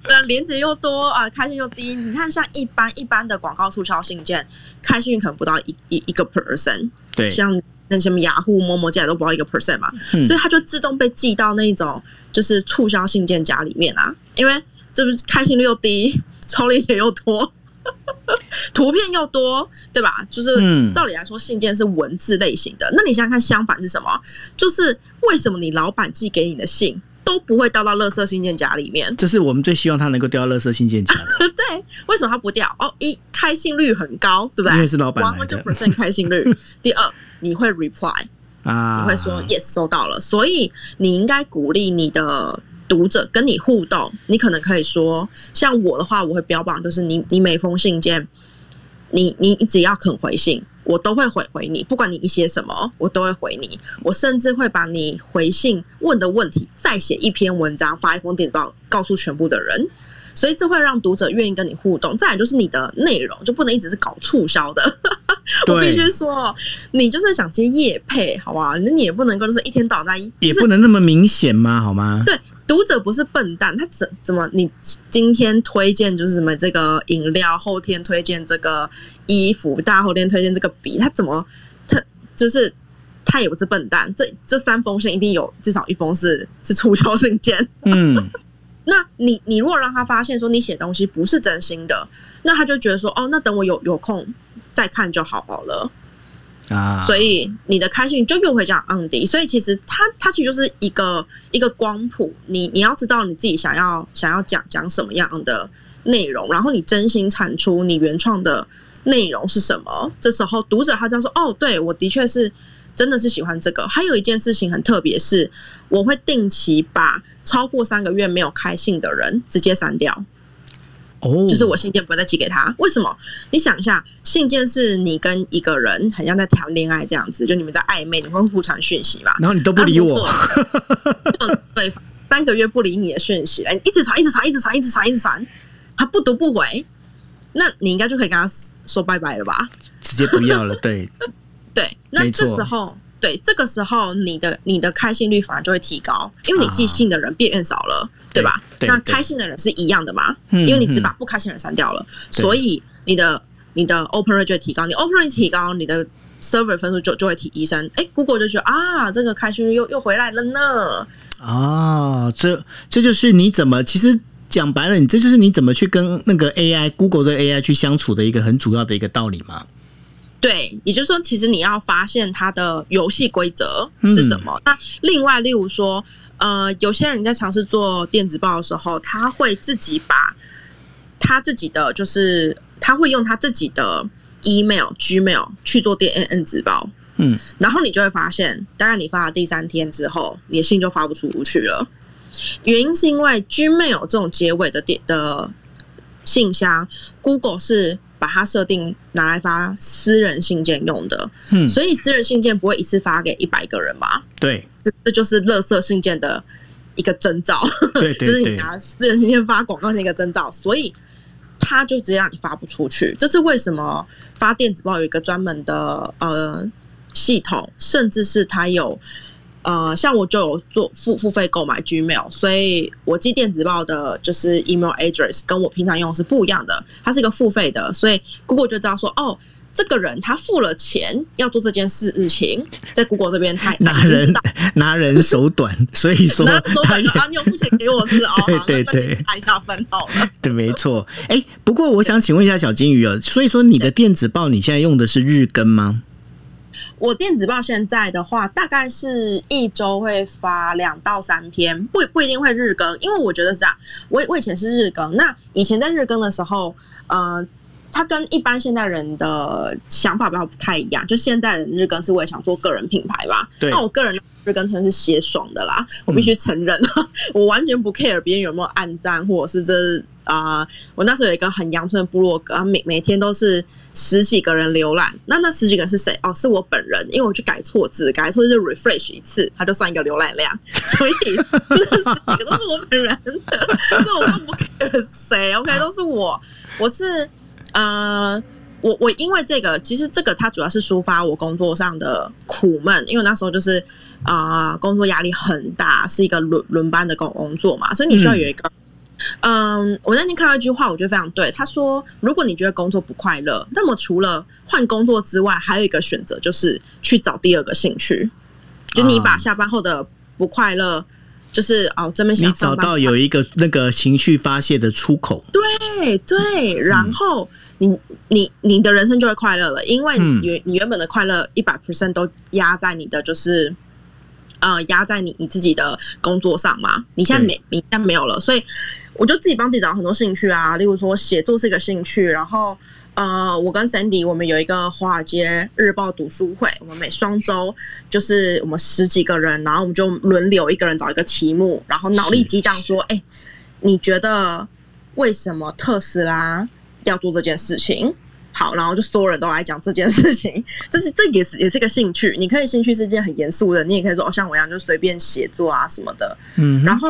那连接又多啊，开心又低。你看，像一般一般的广告促销信件，开信可能不到一一一个 percent，对，像那什么雅虎、某某进来都不到一个 percent 嘛，所以它就自动被寄到那种就是促销信件夹里面啊，因为这不是开心率又低，抽链接又多。图片又多，对吧？就是照理来说，信件是文字类型的。那你想想看，相反是什么？就是为什么你老板寄给你的信都不会掉到垃圾信件夹里面？这是我们最希望他能够掉到垃圾信件夹。对，为什么他不掉？哦，一开信率很高，对不对？因为是老板，one hundred percent 开信率。第二，你会 reply 啊，你会说 yes 收到了，所以你应该鼓励你的。读者跟你互动，你可能可以说，像我的话，我会标榜就是你，你每封信件，你你你只要肯回信，我都会回回你，不管你一些什么，我都会回你。我甚至会把你回信问的问题再写一篇文章，发一封电子报，告诉全部的人。所以这会让读者愿意跟你互动。再来就是你的内容就不能一直是搞促销的。我必须说，你就是想接业配，好吧？那你也不能够就是一天倒在，也不能那么明显嘛？好吗？对。读者不是笨蛋，他怎怎么？你今天推荐就是什么这个饮料，后天推荐这个衣服，大后天推荐这个笔，他怎么他就是他也不是笨蛋。这这三封信一定有至少一封是是促销信件。嗯，那你你如果让他发现说你写东西不是真心的，那他就觉得说哦，那等我有有空再看就好好了。啊，所以你的开心就又会这样 on 低，所以其实它它其实就是一个一个光谱，你你要知道你自己想要想要讲讲什么样的内容，然后你真心产出你原创的内容是什么，这时候读者他就说哦，对我的确是真的是喜欢这个。还有一件事情很特别，是我会定期把超过三个月没有开信的人直接删掉。哦，就是我信件不会再寄给他，为什么？你想一下，信件是你跟一个人很像在谈恋爱这样子，就你们在暧昧，你会互传讯息吧？然后你都不理我，对，三个月不理你的讯息，哎，一直传，一直传，一直传，一直传，一直传，他不读不回，那你应该就可以跟他说拜拜了吧？直接不要了，对，对，那这时候。对，这个时候你的你的开信率反而就会提高，因为你寄信的人变变少了，对吧？那开心的人是一样的嘛？因为你只把不开心的人删掉了，所以你的你的 open rate 就提高，你 open rate 提高，你的 server 分数就就会提升。哎，Google 就觉得啊，这个开心率又又回来了呢。啊，这这就是你怎么其实讲白了，你这就是你怎么去跟那个 AI Google 这个 AI 去相处的一个很主要的一个道理嘛。对，也就是说，其实你要发现它的游戏规则是什么。那另外，例如说，呃，有些人在尝试做电子报的时候，他会自己把他自己的，就是他会用他自己的 email、gmail 去做电 N 纸报。嗯，然后你就会发现，当然你发了第三天之后，你的信就发不出去了。原因是因为 gmail 这种结尾的电的信箱，Google 是。把它设定拿来发私人信件用的，嗯，所以私人信件不会一次发给一百个人吧？对，这这就是垃圾信件的一个征兆，对，就是你拿私人信件发广告是一个征兆，所以他就直接让你发不出去。这是为什么发电子报有一个专门的呃系统，甚至是它有。呃，像我就有做付付费购买 Gmail，所以我寄电子报的就是 email address 跟我平常用是不一样的，它是一个付费的，所以 Google 就知道说，哦，这个人他付了钱要做这件事日情，在 Google 这边他拿人拿人手短，所以说他啊，你有付钱给我是哦，对对 对，按一下分好了，对，没错。哎，不过我想请问一下小金鱼啊，所以说你的电子报你现在用的是日更吗？我电子报现在的话，大概是一周会发两到三篇，不不一定会日更，因为我觉得是这样。我我以前是日更，那以前在日更的时候，呃，它跟一般现代人的想法比较不太一样。就现在的日更是我也想做个人品牌吧，那我个人日更全是写爽的啦，我必须承认，我完全不 care 别人有没有暗赞，或者是这。啊，我那时候有一个很阳春的部落格，每每天都是十几个人浏览。那那十几个人是谁？哦，是我本人，因为我去改错字，改错字就 refresh 一次，它就算一个浏览量。所以那十几个都是我本人的，那我都不 care 谁，OK，都是我。我是呃，我我因为这个，其实这个它主要是抒发我工作上的苦闷，因为那时候就是啊、呃工作压力很大，是一个轮轮班的工工作嘛，所以你需要有一个。嗯，我那天看到一句话，我觉得非常对。他说：“如果你觉得工作不快乐，那么除了换工作之外，还有一个选择就是去找第二个兴趣。就你把啊下班后的不快乐，就是哦这边想你找到有一个那个情绪发泄的出口，对对，然后你你你的人生就会快乐了，因为嗯。你你原本的快乐一百 percent 都压在你的就是。呃，压在你你自己的工作上嘛，你现在没你现在没有了，所以我就自己帮自己找很多兴趣啊，例如说写作是一个兴趣，然后呃，我跟 Sandy 我们有一个华尔街日报读书会，我们每双周就是我们十几个人，然后我们就轮流一个人找一个题目，然后脑力激荡说，哎、你觉得为什么特斯拉 要做这件事情？好，然后就所有人都来讲这件事情，这是这也是也是个兴趣。你可以兴趣是一件很严肃的，你也可以说哦，像我一样就随便写作啊什么的。嗯，然后，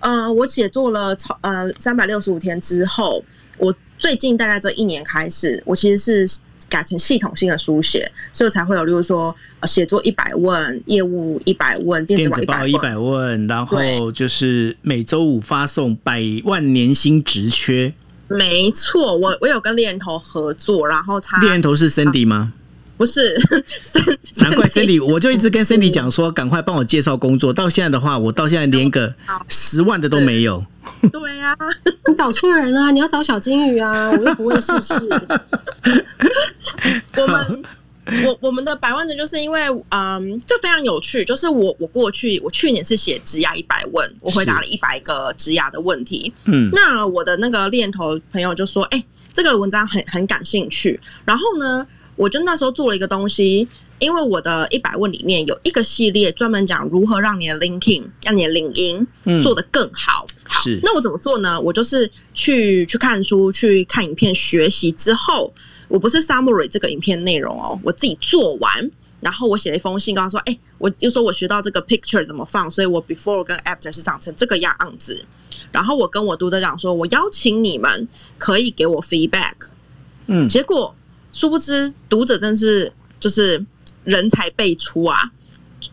呃，我写作了超呃三百六十五天之后，我最近大概这一年开始，我其实是改成系统性的书写，所以才会有，例如说呃写作一百问、业务一百问、电子电子报一百问。然后就是每周五发送百万年薪职缺，没错，我我有跟猎人头合作，然后他猎人头是 Cindy 吗？不是，难怪 Cindy，我就一直跟 Cindy 讲说，赶快帮我介绍工作。到现在的话，我到现在连个十万的都没有。对呀、你找错人了，你要找小金鱼啊！我又不会世事。我们我我们的百万的，就是因为嗯，这非常有趣。就是我我过去我去年是写职涯一百问，我回答了一百个职涯的问题。嗯，那我的那个链头朋友就说：“哎、这个文章很很感兴趣。”然后呢，我就那时候做了一个东西。因为我的一百问里面有一个系列专门讲如何让你的 LinkedIn 让你的领英嗯做得更好。好是，那我怎么做呢？我就是去去看书、去看影片学习之后，我不是 summary 这个影片内容哦，我自己做完，然后我写了一封信，告诉说，哎、我就说我学到这个 picture 怎么放，所以我 before 跟 after 是长成这个样子。然后我跟我读者讲说，我邀请你们可以给我 feedback。嗯结果殊不知读者真是就是人才辈出啊！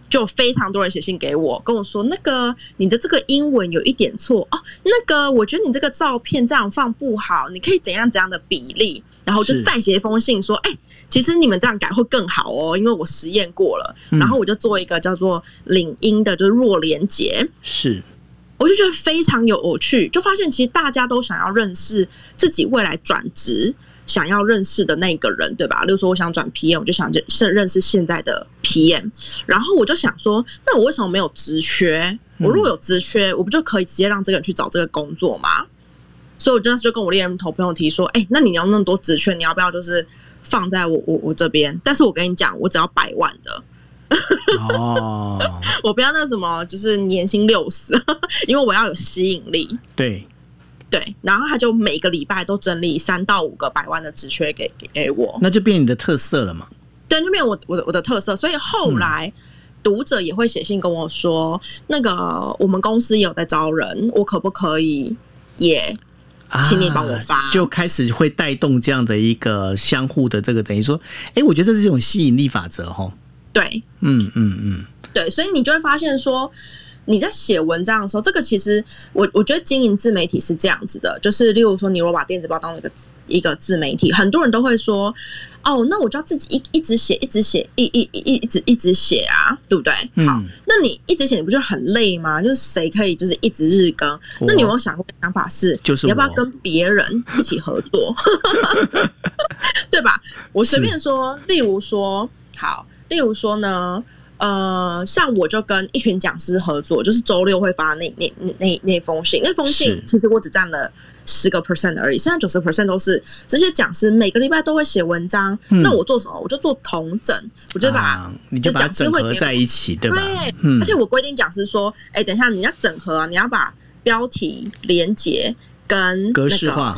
就非常多人写信给我，跟我说那个你的这个英文有一点错哦，那个我觉得你这个照片这样放不好，你可以怎样怎样的比例，然后就再写一封信说，哎、其实你们这样改会更好哦，因为我实验过了，嗯然后我就做一个叫做领英的，就是弱连结，是。我就觉得非常有趣，就发现其实大家都想要认识自己未来转职想要认识的那个人，对吧？例如说，我想转 PM，我就想认认认识现在的 PM，然后我就想说，那我为什么没有职缺？我如果有职缺，我不就可以直接让这个人去找这个工作吗？所以我当时就跟我猎人头朋友提说，哎、那你要那么多职缺，你要不要就是放在我我我这边？但是我跟你讲，我只要百万的，哦，我不要那什么，就是年薪六十，因为我要有吸引力。对，对，然后他就每个礼拜都整理三到五个百万的职缺给给给我，那就变你的特色了嘛。对，就变我我的我的特色。所以后来、读者也会写信跟我说，那个我们公司也有在招人，我可不可以也啊请你帮我发就开始会带动这样的一个相互的这个，等于说，哎，我觉得这是一种吸引力法则哈。对嗯嗯嗯，对，所以你就会发现说。你在写文章的时候，这个其实我我觉得经营自媒体是这样子的，就是例如说，你如果把电子报当一个一个自媒体，很多人都会说，哦，那我就要自己一一直写，一直写，一一一一直一直写啊，对不对？嗯好，那你一直写，你不就很累吗？就是谁可以就是一直日更？那你有没有想过想法是，就是你要不要跟别人一起合作？对吧？我随便说，例如说，好，例如说呢，呃，像我就跟一群讲师合作，就是周六会发那那那那那封信，那封信其实我只占了十个 percent 而已，剩下九十 percent 都是这些讲师每个礼拜都会写文章。嗯那我做什么？我就做同整，我就把、啊，你就把它整合在一起，对吧？对，嗯而且我规定讲师说，哎、等一下你要整合啊，你要把标题、连接跟、那个、格式化，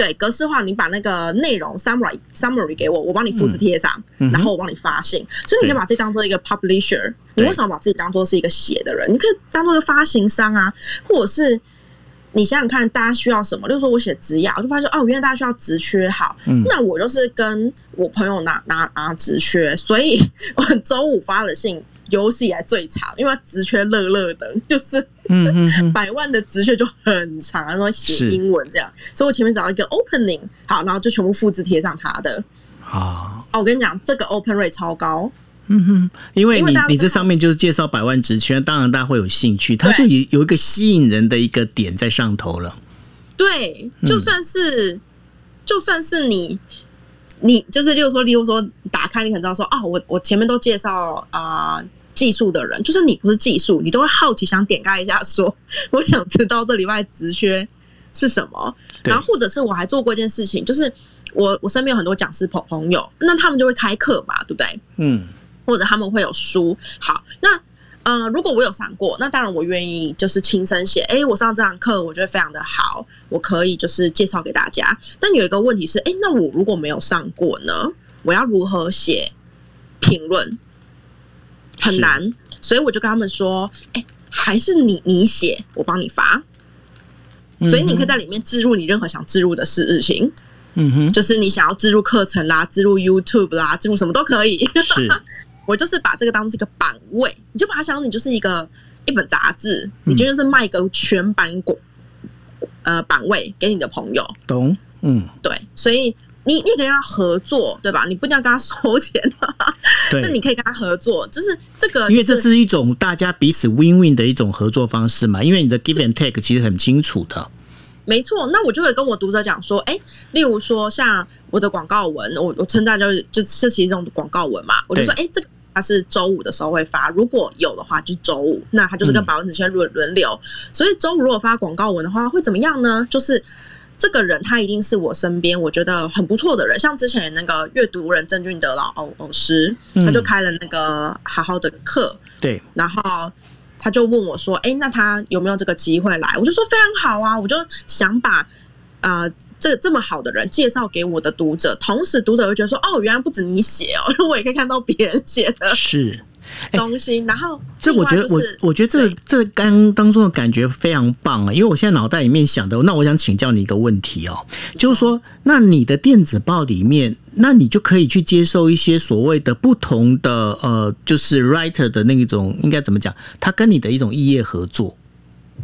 对格式化，你把那个内容 summary summary 给我，我帮你复制贴上，嗯然后我帮你发信。所以你可以把自己当做一个 publisher，你为什么把自己当做是一个写的人？你可以当做一个发行商啊，或者是你想想看，大家需要什么？例如说我写职涯，我就发现哦，原来大家需要职缺，好，嗯那我就是跟我朋友拿拿拿职缺，所以我周五发了信有史以来最长，因为它职缺乐乐的，就是嗯嗯嗯，百万的职缺就很长，然后写英文这样，所以我前面找到一个 opening，好，然后就全部复制贴上它的。啊，哦，我跟你讲，这个 open rate 超高，嗯哼，因为你你这上面就是介绍百万职缺，当然大家会有兴趣，它就有有一个吸引人的一个点在上头了。对，嗯。就算是、就算是你，你就是例如说，例如说打开，你可能知道说，啊，我我前面都介绍啊、呃技术的人，就是你不是技术，你都会好奇想点开一下说，我想知道这礼拜职缺是什么，然后或者是我还做过一件事情，就是我我身边有很多讲师朋朋友，那他们就会开课嘛，对不对？嗯，或者他们会有书。好，那呃，如果我有上过，那当然我愿意就是亲身写。诶，我上这堂课我觉得非常的好，我可以就是介绍给大家。但有一个问题是，诶，那我如果没有上过呢？我要如何写评论？很是难，所以我就跟他们说，诶，还是你你写，我帮你发。所以你可以在里面置入你任何想置入的事情，嗯哼，就是你想要置入课程啦、置入 YouTube 啦、置入什么都可以。是。我就是把这个当做是一个版位，你就把它想成你就是一个一本杂志，你就就是卖个全版广呃版位给你的朋友，懂，嗯，对，所以你你也可以跟他合作，对吧？你不一定要跟他收钱，那对你。可以跟他合作，就是这个、因为这是是一种大家彼此 win win 的一种合作方式嘛，因为你的 give and take 其实很清楚的，没错，那我就会跟我读者讲说，哎，例如说像我的广告文，我我称赞就是就是其实这种广告文嘛，我就说，哎，这个他是周五的时候会发，如果有的话就是周五，那他就是跟嗯百万子圈轮轮流，所以周五如果发广告文的话，会怎么样呢？就是。这个人他一定是我身边我觉得很不错的人，像之前那个阅读人郑俊德老老老师，他就嗯开了那个好好的课，对，然后他就问我说：“哎，那他有没有这个机会来？”我就说：“非常好啊！”我就想把呃这这么好的人介绍给我的读者，同时读者会觉得说：“哦，原来不止你写哦，我也可以看到别人写的是。东西。然后这我觉得，我我觉得这这个刚当中的感觉非常棒啊！因为我现在脑袋里面想的，那我想请教你一个问题哦，就是说，那你的电子报里面，那你就可以去接受一些所谓的不同的呃，就是 writer 的那种，应该怎么讲？他跟你的一种异业合作，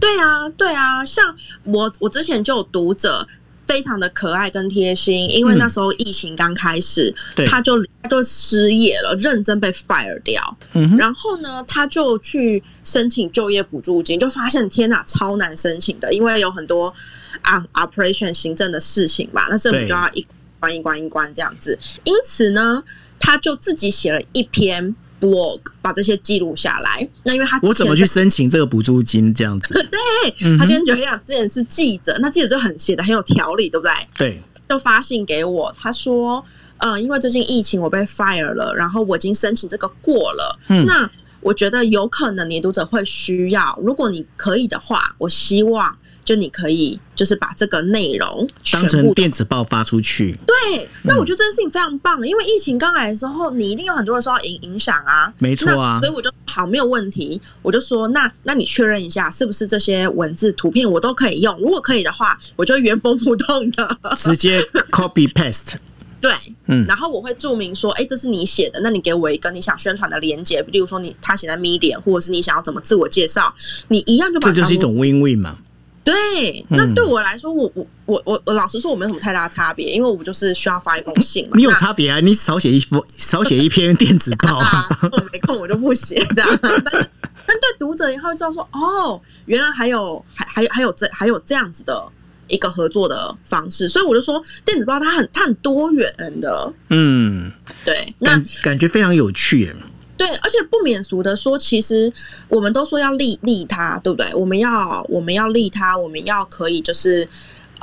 对啊，对啊，像我我之前就有读者。非常的可爱跟贴心，因为嗯那时候疫情刚开始，对他就他就失业了，认真被 fire 掉。然后呢，他就去申请就业补助金，就发现天哪，超难申请的，因为有很多啊 operation 行政的事情嘛，那政府就要一关一关一关这样子。因此呢，他就自己写了一篇 blog，把这些记录下来。那因为他我怎么去申请这个补助金？这样子，对嗯他今天九样之前是记者，那记者就很写的很有条理，对不对？对，就发信给我，他说，呃，因为最近疫情我被 fire 了，然后我已经申请这个过了，嗯那我觉得有可能你的读者会需要，如果你可以的话，我希望就你可以就是把这个内容全当成部电子报发出去，对，那我觉得这件事情非常棒，因为疫情刚来的时候，你一定有很多人受到影影响啊。没错啊所以我就好没有问题，我就说那那你确认一下，是不是这些文字图片我都可以用？如果可以的话，我就原封不动的直接 copy paste，对，嗯然后我会注明说，哎，这是你写的，那你给我一个你想宣传的连接，例如说你他写在 Medium，或者是你想要怎么自我介绍，你一样就把这就是一种 win win 嘛。对。嗯那对我来说，我我我我我老实说，我没有什么太大差别，因为我就是需要发一封信嘛。你有差别啊？你少写一封，少写一篇电子报啊。啊，我没空我就不写这样。但是但对读者以后会知道说，哦，原来还有还还有还有这还有这样子的一个合作的方式，所以我就说电子报它很它很多元的，嗯，对，那感感觉非常有趣耶。对，而且不免俗的说，其实我们都说要利利他，对不对？我们要我们要利他，我们要可以就是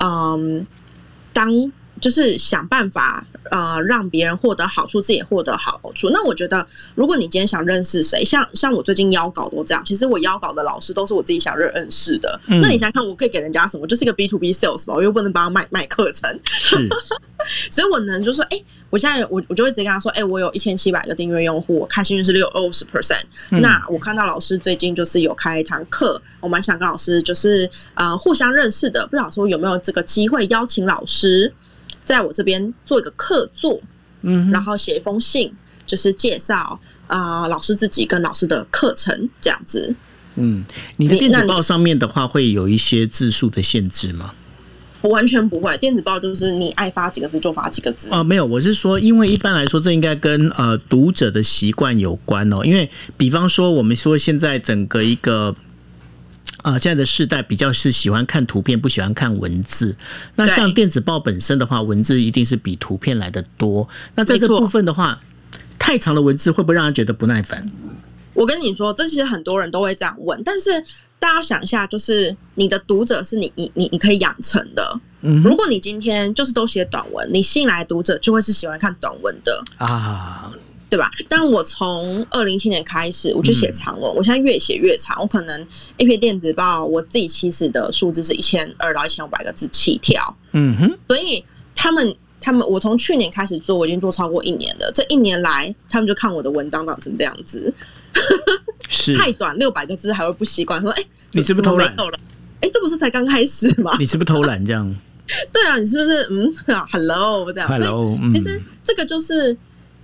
嗯，当就是想办法呃让别人获得好处，自己也获得好处。那我觉得，如果你今天想认识谁，像像我最近邀稿都这样，其实我邀稿的老师都是我自己想认认识的。嗯那你想想看，我可以给人家什么？就是一个 B to B sales 吧，我又不能帮他卖卖课程。是，所以我能就说，哎、我现在我我就会直接跟他说，哎、我有一千七百个订阅用户，我开幸运是六二十 percent。那我看到老师最近就是有开一堂课，我蛮想跟老师就是呃互相认识的，不知道说有没有这个机会邀请老师在我这边做一个客座，嗯，然后写一封信，就是介绍啊、呃老师自己跟老师的课程这样子。嗯，你的电子报上面的话会有一些字数的限制吗？我完全不会，电子报就是你爱发几个字就发几个字。哦，没有，我是说，因为一般来说，这应该跟呃读者的习惯有关哦。因为比方说，我们说现在整个一个。啊、现在的世代比较是喜欢看图片，不喜欢看文字。那像电子报本身的话，文字一定是比图片来的多。那在这部分的话，太长的文字会不会让人觉得不耐烦？我跟你说，这其实很多人都会这样问，但是大家想一下，就是你的读者是你你你你可以养成的。嗯如果你今天就是都写短文，你吸引来的读者就会是喜欢看短文的，啊，对吧？但我从二零一七年开始，我就写长文，我现在越写越长，我可能一篇电子报我自己其实的数字是一千二到一千五百个字起跳，嗯哼，所以他们。他们，我从去年开始做，我已经做超过一年了。这一年来，他们就看我的文章长成这样子，是 太短，六百个字还会不习惯，说：“哎、你是不是偷懒？哎、这不是才刚开始吗？你是不是偷懒这样 对啊，你是不是嗯啊，hello 这样？其实这个就是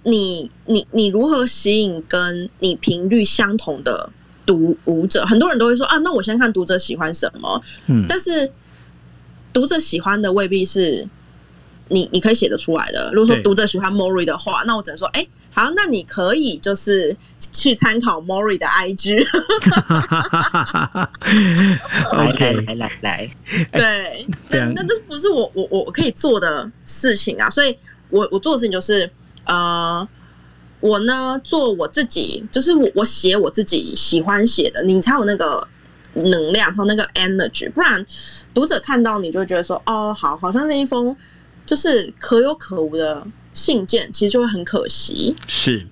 你你你如何吸引跟你频率相同的读读者。很多人都会说啊，那我先看读者喜欢什么，嗯。但是读者喜欢的未必是你你可以写得出来的。如果说读者喜欢 Mori 的话，那我只能说，哎、好，那你可以就是去参考 Mori 的 IG，来 OK 来来来来，对，那那这不是我我我我可以做的事情啊，所以我我做的事情就是呃，我呢做我自己，就是我我写我自己喜欢写的，你才有那个能量和那个 energy，不然读者看到你就会觉得说，哦，好，好像是一封就是可有可无的信件，其实就会很可惜。是，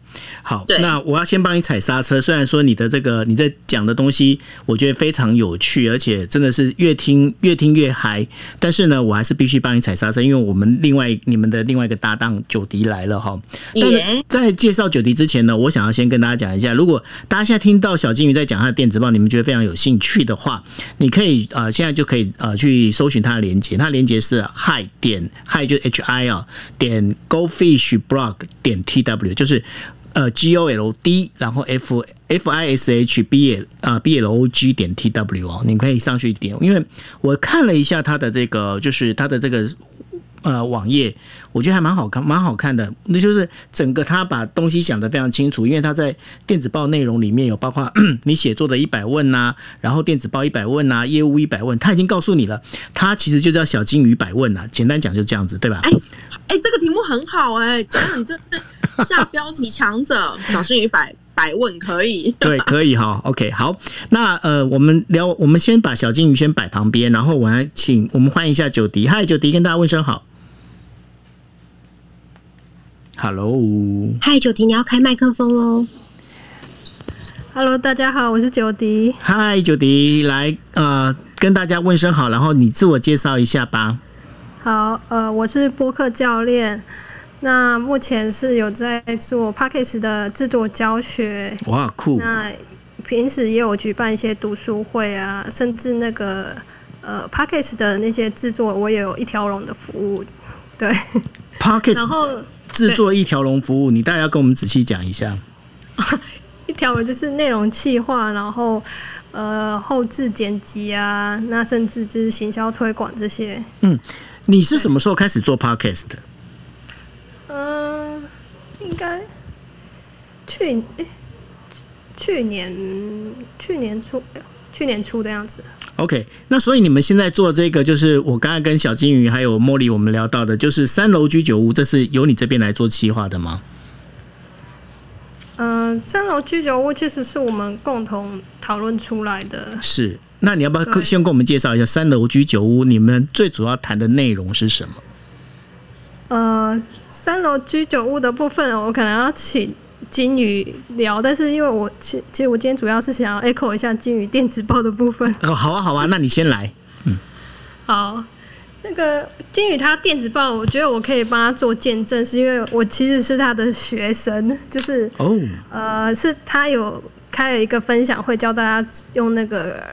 好，那我要先帮你踩刹车。虽然说你的这个你在讲的东西，我觉得非常有趣，而且真的是越听越听越嗨，但是呢，我还是必须帮你踩刹车，因为我们另外你们的另外一个搭档九迪来了哈。但是在介绍九迪之前呢，我想要先跟大家讲一下，如果大家现在听到小金鱼在讲他的电子报，你们觉得非常有兴趣的话，你可以呃现在就可以呃去搜寻他的连接，它的连接是 hi 点 hi 就 h i 啊点 goldfish blog 点 t w 就是。呃，G O L D，然后 F F I S H B L 啊 B L O G 点 T W 哦，你可以上去点，因为我看了一下它的这个，就是它的这个呃网页，我觉得还蛮好看，蛮好看的。那就是整个他把东西想得非常清楚，因为他在电子报内容里面有包括 你写作的一百问呐、然后电子报一百问呐、业务一百问，他已经告诉你了，他其实就叫小金鱼百问呐、简单讲就这样子，对吧？哎哎、这个题目很好哎、九九你这下标题强者，小心于百百问可以。对，可以哈。OK，好，那呃，我们聊，我们先把小金鱼先摆旁边，然后我来请我们欢迎一下九迪。嗨，九迪，跟大家问声好。Hello，嗨，九迪，你要开麦克风哦。Hello，大家好，我是九迪。嗨，九迪，来呃，跟大家问声好，然后你自我介绍一下吧。好，呃，我是播客教练。那目前是有在做 p a c k a g e 的制作教学，哇，酷！那平时也有举办一些读书会啊，甚至那个呃 p a c k a g e 的那些制作，我也有一条龙的服务。对，p o c k e 然后制作一条龙服务，你大概要跟我们仔细讲一下。一条龙就是内容企划，然后呃后置剪辑啊，那甚至就是行销推广这些。嗯你是什么时候开始做 podcast 的？嗯，应该去诶去年去年初去年初的样子。OK，那所以你们现在做这个，就是我刚才跟小金鱼还有茉莉我们聊到的，就是三楼居酒屋，这是由你这边来做企划的吗？嗯，三楼居酒屋其实是我们共同讨论出来的。是。那你要不要先跟我们介绍一下三楼居酒屋？你们最主要谈的内容是什么？呃，三楼居酒屋的部分，我可能要请金鱼聊，但是因为我其其实我今天主要是想要 echo 一下金鱼电子报的部分。哦，好啊，好啊，那你先来。好，那个金宇他电子报，我觉得我可以帮他做见证，是因为我其实是他的学生，就是哦，呃，是他有开了一个分享会，教大家用那个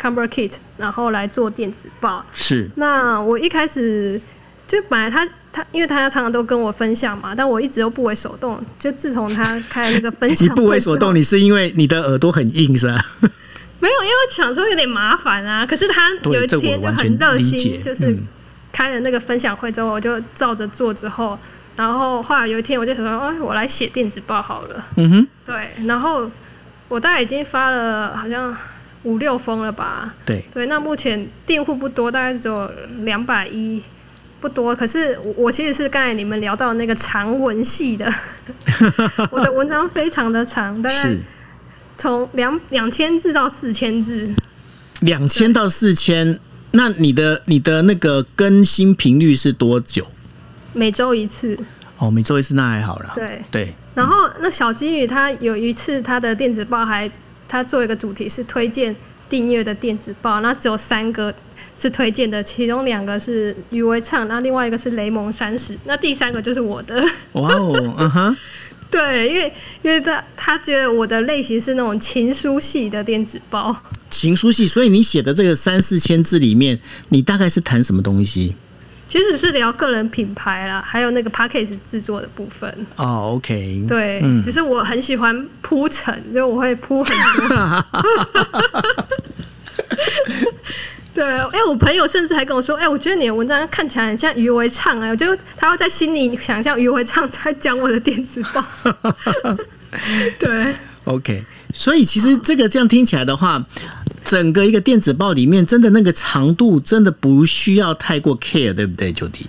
Camera Kit，然后来做电子报。是那我一开始就本来他他，因为他常常都跟我分享嘛，但我一直都不为所动。就自从他开了那个分享 你不为所动，你是因为你的耳朵很硬是吧？没有，因为我想说有点麻烦啊。可是他有一天就很热心，就是嗯开了那个分享会之后，我就照着做之后，然后后来有一天我就想说，哎，我来写电子报好了。嗯哼，对，然后我大概已经发了好像五六封了吧。对，对，那目前订户不多，大概只有两百一，不多。可是我我其实是刚才你们聊到那个长文系的，我的文章非常的长，大概是从两两千字到四千字。两千到四千。那你的你的那个更新频率是多久？每周一次。哦，每周一次那还好啦。对对，然后那小金鱼他有一次他的电子报还他做一个主题是推荐订阅的电子报，那只有三个是推荐的，其中两个是余威畅，那另外一个是雷蒙三十，那第三个就是我的。哇哦，嗯哼，对，因为因为他他觉得我的类型是那种情书系的电子包，情书系，所以你写的这个三四千字里面，你大概是谈什么东西？其实是聊个人品牌啦，还有那个 p a c k a g e 制作的部分。哦，OK，对，嗯只是我很喜欢铺陈，就我会铺很多。对，哎、我朋友甚至还跟我说，哎、我觉得你的文章看起来很像余为畅哎，我就他要在心里想象余为畅在讲我的电子报。对，OK，所以其实这个这样听起来的话，整个一个电子报里面，真的那个长度真的不需要太过 care，对不对，九弟？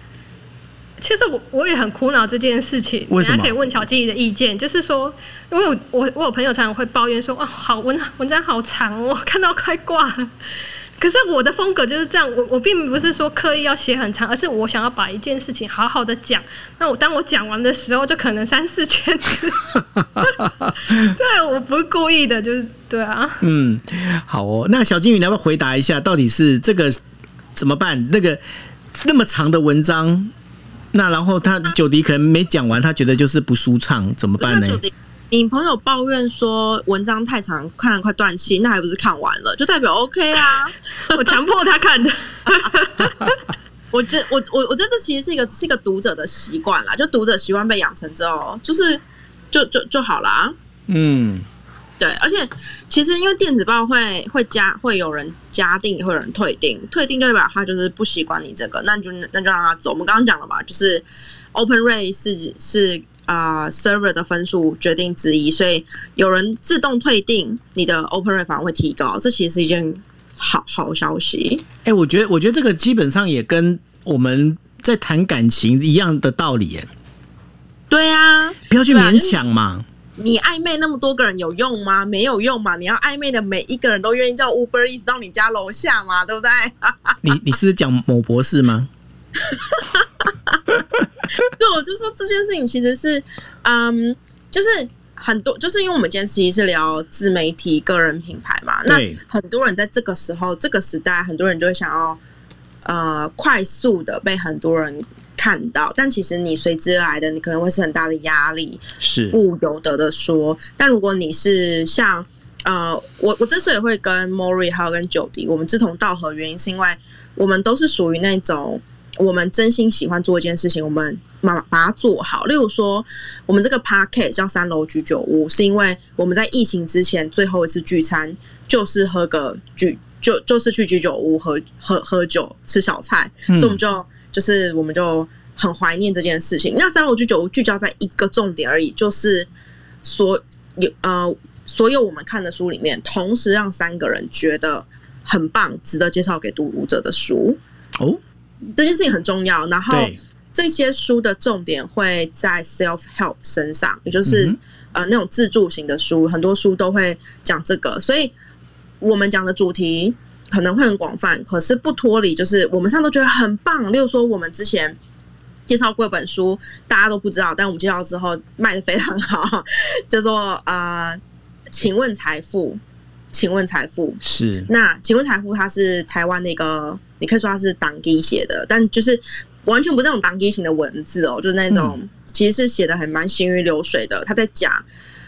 其实我我也很苦恼这件事情，大家可以问小金鱼的意见，就是说，因为我我我有朋友常常会抱怨说，哦，好文文章好长哦，看到快挂了。可是我的风格就是这样，我我并不是说刻意要写很长，而是我想要把一件事情好好的讲。那我当我讲完的时候，就可能三四千字。对，我不是故意的，就是对啊。嗯，好哦。那小金鱼，你要不要回答一下，到底是这个怎么办？那个那么长的文章，那然后他九迪可能没讲完，他觉得就是不舒畅，怎么办呢？你朋友抱怨说文章太长，看了快断气，那还不是看完了，就代表 OK 啊？我强迫他看的。我觉得我我我觉得这其实是一个是一个读者的习惯啦，就读者习惯被养成之后，就是就就就好啦。嗯，对，而且其实因为电子报会会加会有人加订，也会有人退订，退订就代表他就是不习惯你这个，那你就那就让他走。我们刚刚讲了嘛，就是 Open Rate 是是啊、呃 server 的分数决定之一，所以有人自动退订，你的 Open Rate 反而会提高，这其实是一件好好消息。哎、我觉得我觉得这个基本上也跟我们在谈感情一样的道理，耶，对啊，不要去勉强嘛。你暧昧那么多个人有用吗？没有用嘛！你要暧昧的每一个人都愿意叫 Uber 一直到你家楼下嘛，对不对？你你是讲某博士吗？对，我就说这件事情其实是，嗯，就是很多，就是因为我们今天其实是聊自媒体、个人品牌嘛，那很多人在这个时候、这个时代，很多人就会想要呃快速的被很多人看到，但其实你随之而来的，你可能会是很大的压力。是。不由得的说，但如果你是像呃，我我之所以会跟 Mori 还有跟九迪我们志同道合，原因是因为我们都是属于那种我们真心喜欢做一件事情，我们把把它做好。例如说，我们这个 p a r k e t 叫三楼居酒屋，是因为我们在疫情之前最后一次聚餐就是喝个居就就是去居酒屋喝喝喝酒吃小菜，嗯所以我们就就是我们就很怀念这件事情。那三楼居酒屋聚焦在一个重点而已，就是所有呃所有我们看的书里面，同时让三个人觉得很棒，值得介绍给读者的书，哦，这件事情很重要。然后对，这些书的重点会在 self help 身上，也就是、嗯呃那种自助型的书，很多书都会讲这个，所以我们讲的主题可能会很广泛，可是不脱离就是我们上都觉得很棒。例如说，我们之前介绍过一本书，大家都不知道，但我们介绍之后卖的非常好，叫做呃，请问财富。请问财富，是那请问财富它是台湾的一个，你可以说它是党基写的，但就是完全不是那种党基型的文字哦，就是那种、其实是写的很蛮行云流水的。他在讲，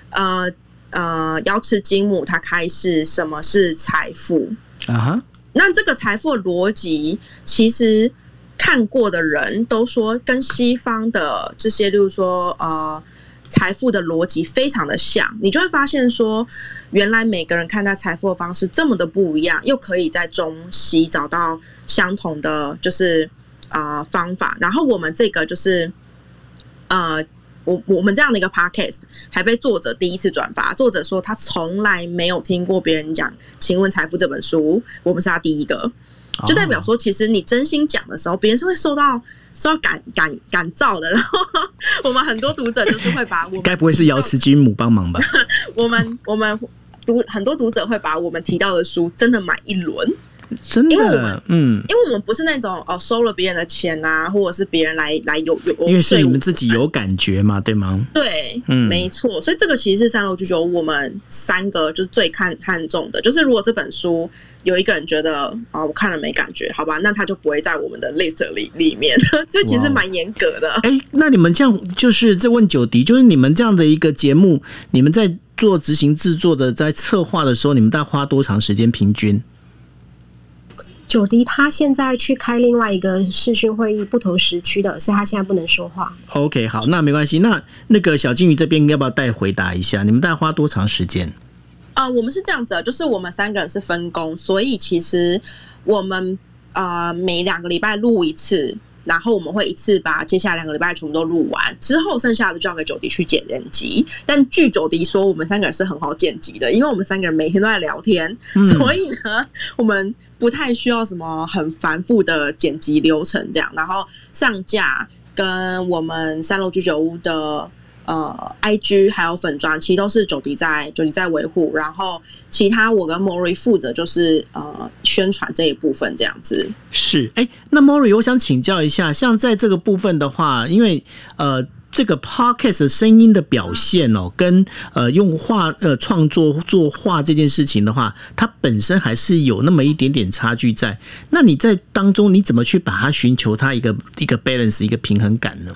呃呃，瑶池金母他开始什么是财富，啊哈，那这个财富的逻辑，其实看过的人都说跟西方的这些，例如说呃财富的逻辑非常的像，你就会发现说，原来每个人看待财富的方式这么的不一样，又可以在中西找到相同的就是呃方法。然后我们这个就是呃。我我们这样的一个 podcast 还被作者第一次转发，作者说他从来没有听过别人讲《请问财富》这本书，我们是他第一个，就代表说，其实你真心讲的时候，别人是会受到受到感感感召的。然后 我们很多读者就是会把我们该不会是瑶池金母帮忙吧？我们我们读很多读者会把我们提到的书真的买一轮，真因为我们的，嗯，因为我们不是那种哦收了别人的钱啊，或者是别人来来有有因为是你们自己有感觉嘛，对吗？对，嗯。没错，所以这个其实是三楼居酒屋我们三个就是最看看重的，就是如果这本书有一个人觉得啊、我看了没感觉，好吧，那他就不会在我们的 list 里里面，这其实蛮严格的。哎，那你们这样就是在问九迪，就是你们这样的一个节目，你们在做执行制作的，在策划的时候，你们大概花多长时间？平均？九迪他现在去开另外一个视讯会议，不同时区的，所以他现在不能说话。OK，好，那没关系。那那个小金鱼这边要不要带回答一下？你们大概花多长时间？啊、我们是这样子的，就是我们三个人是分工，所以其实我们呃每两个礼拜录一次，然后我们会一次把接下来两个礼拜全部都录完，之后剩下的就交给九迪去剪辑。但据九迪说，我们三个人是很好剪辑的，因为我们三个人每天都在聊天，所以呢，我们不太需要什么很繁复的剪辑流程这样，然后上架跟我们三楼居酒屋的。呃，IG 还有粉砖，其实都是九迪在九迪在维护，然后其他我跟 Mori 负责就是呃宣传这一部分这样子。是，哎，那 Mori，我想请教一下，像在这个部分的话，因为呃。这个 podcast 声音的表现哦，跟呃用画呃创作作画这件事情的话，它本身还是有那么一点点差距在。那你在当中你怎么去把它寻求它一个一个 balance 一个平衡感呢？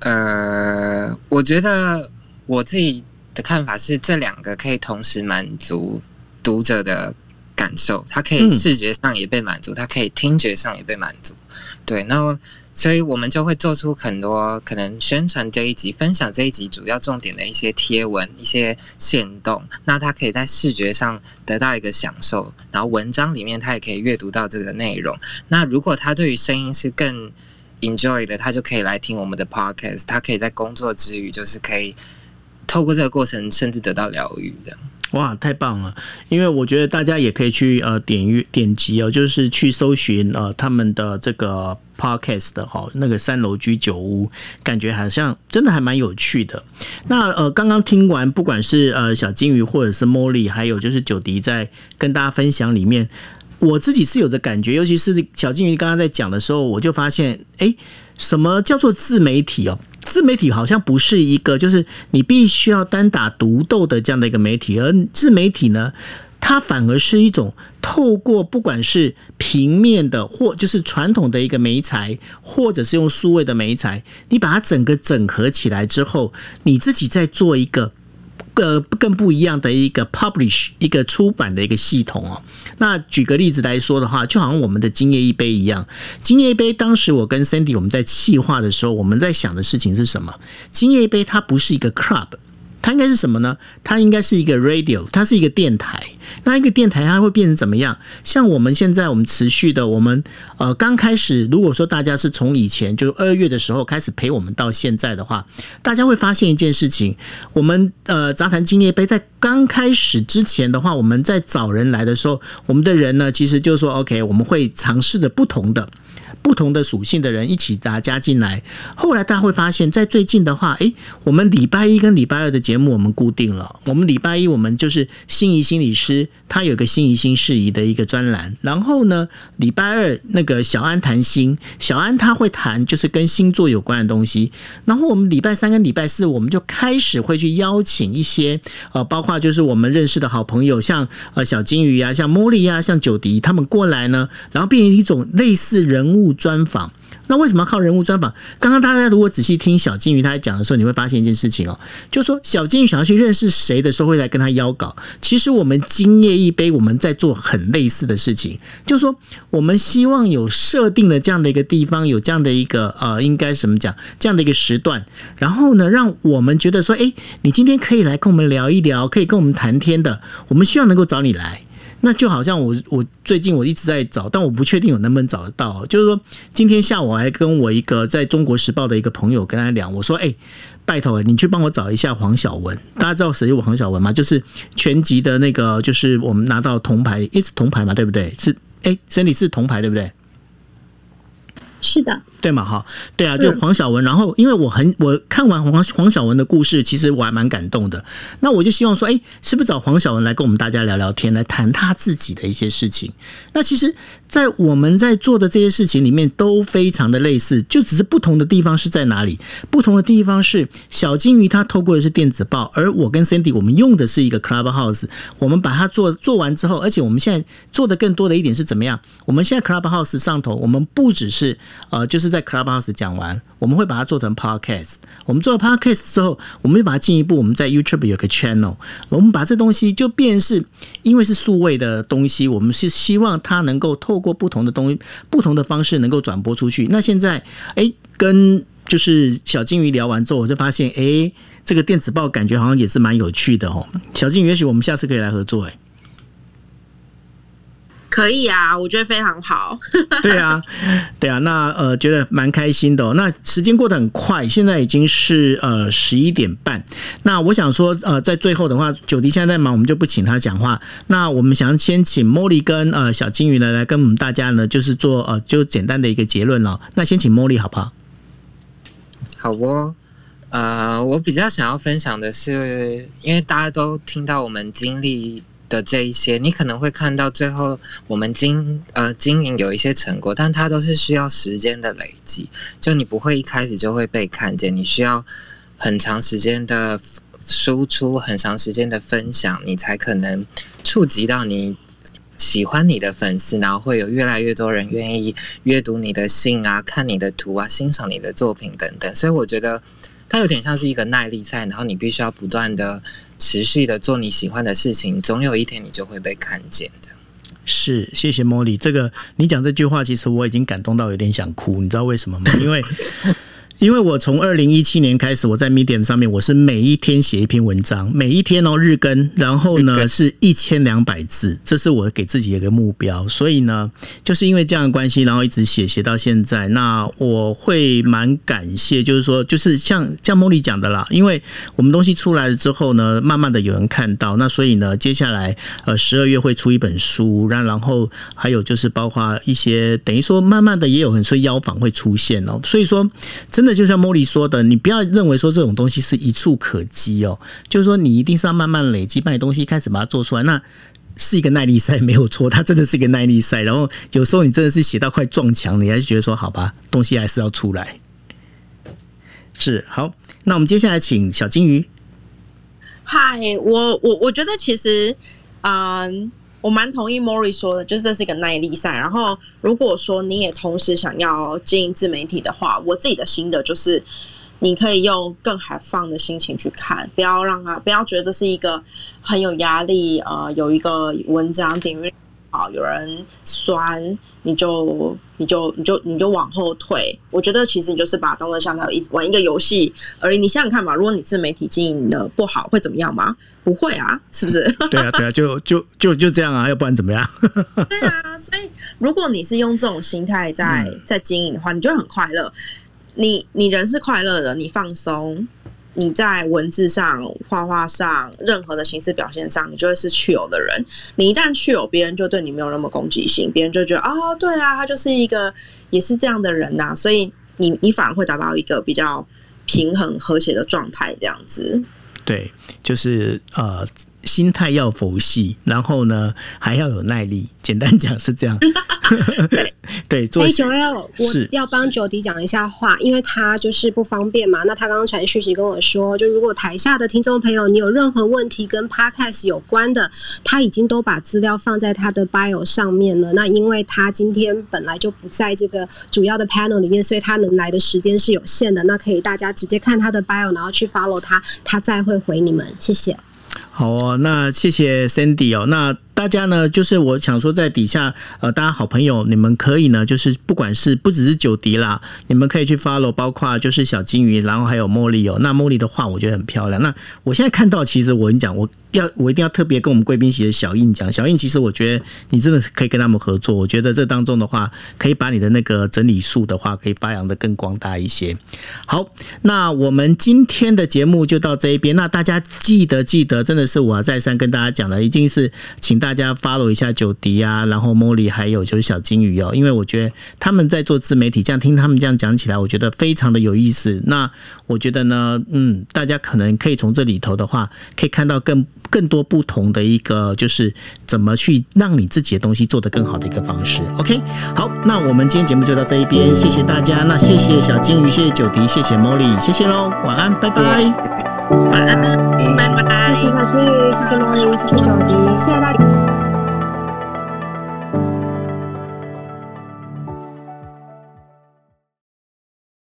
呃，我觉得我自己的看法是，这两个可以同时满足读者的感受，它可以视觉上也被满足，它可以听觉上也被满足。对，那所以我们就会做出很多可能宣传这一集、分享这一集主要重点的一些贴文、一些线动，那它可以在视觉上得到一个享受，然后文章里面它也可以阅读到这个内容。那如果他对于声音是更 enjoy 的，他就可以来听我们的 podcast，他可以在工作之余，就是可以透过这个过程，甚至得到疗愈的。哇，太棒了！因为我觉得大家也可以去呃点阅点击哦，就是去搜寻呃他们的这个 podcast 的哈、那个三楼居酒屋，感觉好像真的还蛮有趣的。那呃，刚刚听完，不管是呃小金鱼或者是茉莉，还有就是九迪在跟大家分享里面，我自己是有的感觉，尤其是小金鱼刚刚在讲的时候，我就发现，哎，什么叫做自媒体哦？自媒体好像不是一个，就是你必须要单打独斗的这样的一个媒体，而自媒体呢，它反而是一种透过不管是平面的或就是传统的一个媒材，或者是用数位的媒材，你把它整个整合起来之后，你自己再做一个。呃，更不一样的一个 publish 一个出版的一个系统哦。那举个例子来说的话，就好像我们的今夜一杯一样，今夜一杯当时我跟 Sandy 我们在企划的时候，我们在想的事情是什么？今夜一杯它不是一个 club。它应该是什么呢？它应该是一个 radio，它是一个电台。那一个电台它会变成怎么样？像我们现在我们持续的，我们呃刚开始，如果说大家是从以前就二月的时候开始陪我们到现在的话，大家会发现一件事情：我们呃杂谈今夜杯在刚开始之前的话，我们在找人来的时候，我们的人呢其实就是说 OK，我们会尝试着不同的。不同的属性的人一起大家加进来。后来大家会发现，在最近的话，诶，我们礼拜一跟礼拜二的节目我们固定了。我们礼拜一我们就是心仪心理师，他有个心仪心事宜的一个专栏。然后呢，礼拜二那个小安谈心，小安他会谈就是跟星座有关的东西。然后我们礼拜三跟礼拜四，我们就开始会去邀请一些呃，包括就是我们认识的好朋友，像呃小金鱼啊，像茉莉啊，像九迪他们过来呢，然后变成一种类似人物专访。那为什么要靠人物专访？刚刚大家如果仔细听小金鱼他在讲的时候，你会发现一件事情哦，就是说小金鱼想要去认识谁的时候，会来跟他邀稿。其实我们今夜一杯，我们在做很类似的事情，就是说我们希望有设定的这样的一个地方，有这样的一个呃，应该怎么讲？这样的一个时段，然后呢，让我们觉得说，哎，你今天可以来跟我们聊一聊，可以跟我们谈天的，我们希望能够找你来。那就好像我我最近我一直在找，但我不确定我能不能找得到。就是说，今天下午我还跟我一个在中国时报的一个朋友跟他聊，我说：“哎，拜托你去帮我找一下黄晓雯。大家知道谁是黄晓雯吗？就是全集的那个，就是我们拿到铜牌，一直铜牌嘛，对不对？是哎，身体是铜牌，对不对？是的。”对嘛哈，对啊，就黄晓文。然后，因为我很我看完黄黄晓文的故事，其实我还蛮感动的。那我就希望说，哎，是不是找黄晓文来跟我们大家聊聊天，来谈他自己的一些事情？那其实，在我们在做的这些事情里面，都非常的类似，就只是不同的地方是在哪里？不同的地方是小金鱼他透过的是电子报，而我跟 Cindy 我们用的是一个 Clubhouse。我们把它做做完之后，而且我们现在做的更多的一点是怎么样？我们现在 Clubhouse 上头，我们不只是呃，就是。在 Clubhouse 讲完，我们会把它做成 Podcast。我们做了 Podcast 之后，我们就把它进一步。我们在 YouTube 有个 Channel，我们把这东西就变是，因为是数位的东西，我们是希望它能够透过不同的东西、不同的方式能够转播出去。那现在，哎，跟就是小金鱼聊完之后，我就发现，哎，这个电子报感觉好像也是蛮有趣的哦。小金鱼，也许我们下次可以来合作，哎。可以啊，我觉得非常好。对啊，对啊，那呃，觉得蛮开心的。那时间过得很快，现在已经是呃十一点半。那我想说，呃，在最后的话，九迪现在在忙，我们就不请他讲话。那我们想先请茉莉跟呃小金鱼呢来跟我们大家呢，就是做呃就简单的一个结论了。那先请茉莉好不好？好哦，呃，我比较想要分享的是，因为大家都听到我们经历。的这一些，你可能会看到最后我们经呃经营有一些成果，但它都是需要时间的累积。就你不会一开始就会被看见，你需要很长时间的输出，很长时间的分享，你才可能触及到你喜欢你的粉丝，然后会有越来越多人愿意阅读你的信啊，看你的图啊，欣赏你的作品等等。所以我觉得它有点像是一个耐力赛，然后你必须要不断的。持续的做你喜欢的事情，总有一天你就会被看见的。是，谢谢茉莉。这个你讲这句话，其实我已经感动到有点想哭。你知道为什么吗？因为。因为我从二零一七年开始，我在 Medium 上面，我是每一天写一篇文章，每一天哦日更，然后呢是一千两百字，这是我给自己的一个目标。所以呢，就是因为这样的关系，然后一直写写到现在。那我会蛮感谢，就是说，就是像像茉莉讲的啦，因为我们东西出来了之后呢，慢慢的有人看到，那所以呢，接下来呃十二月会出一本书，然然后还有就是包括一些等于说慢慢的也有很多邀访会出现哦，所以说真的。就像茉莉说的，你不要认为说这种东西是一触可及哦，就是说你一定是要慢慢累积，把你东西开始把它做出来，那是一个耐力赛，没有错，它真的是一个耐力赛。然后有时候你真的是写到快撞墙，你还是觉得说好吧，东西还是要出来。是好，那我们接下来请小金鱼。嗨，我我我觉得其实，嗯。我蛮同意 Mori 说的，就是这是一个耐力赛。然后，如果说你也同时想要经营自媒体的话，我自己的心得就是，你可以用更海放的心情去看，不要让他不要觉得这是一个很有压力。呃，有一个文章点阅好，有人酸，你就你就你就你就往后退。我觉得其实你就是把当做像他一玩一个游戏而已。你想想看嘛，如果你自媒体经营的不好，会怎么样吗？不会啊，是不是？对啊，对啊，就就就就这样啊，要不然怎么样？对啊，所以如果你是用这种心态在在经营的话，你就很快乐。你你人是快乐的，你放松，你在文字上、画画上、任何的形式表现上，你就会是去有的人。你一旦去有，别人就对你没有那么攻击性，别人就觉得哦，对啊，他就是一个也是这样的人呐、所以你你反而会达到一个比较平衡和谐的状态，这样子。对，就是呃，心态要佛系，然后呢还要有耐力。简单讲是这样。对，做哎，九幺，我要帮九迪讲一下话，因为他就是不方便嘛。那他刚刚传讯息跟我说，就如果台下的听众朋友你有任何问题跟 podcast 有关的，他已经都把资料放在他的 bio 上面了。那因为他今天本来就不在这个主要的 panel 里面，所以他能来的时间是有限的。那可以大家直接看他的 bio，然后去 follow 他，他再会回你们。谢谢。好哦，那谢谢 Cindy 哦。那大家呢，就是我想说，在底下呃，大家好朋友，你们可以呢，就是不管是不只是九迪啦，你们可以去 follow，包括就是小金鱼，然后还有茉莉哦。那茉莉的画我觉得很漂亮。那我现在看到，其实我跟你讲，我要我一定要特别跟我们贵宾席的小印讲，小印其实我觉得你真的是可以跟他们合作。我觉得这当中的话，可以把你的那个整理术的话，可以发扬的更广大一些。好，那我们今天的节目就到这一边。那大家记得记得，真的是我要再三跟大家讲的，一定是请大家 follow 一下九迪啊，然后茉莉还有就是小金鱼哦，因为我觉得他们在做自媒体，这样听他们这样讲起来，我觉得非常的有意思。那我觉得呢，嗯，大家可能可以从这里头的话，可以看到更更多不同的一个，就是怎么去让你自己的东西做得更好的一个方式。OK，好，那我们今天节目就到这一边，谢谢大家。那谢谢小金鱼，谢谢九迪，谢谢茉莉，谢谢喽，晚安，拜拜。晚安，拜拜。谢谢小金鱼，谢谢茉莉，谢谢九迪，谢谢大家。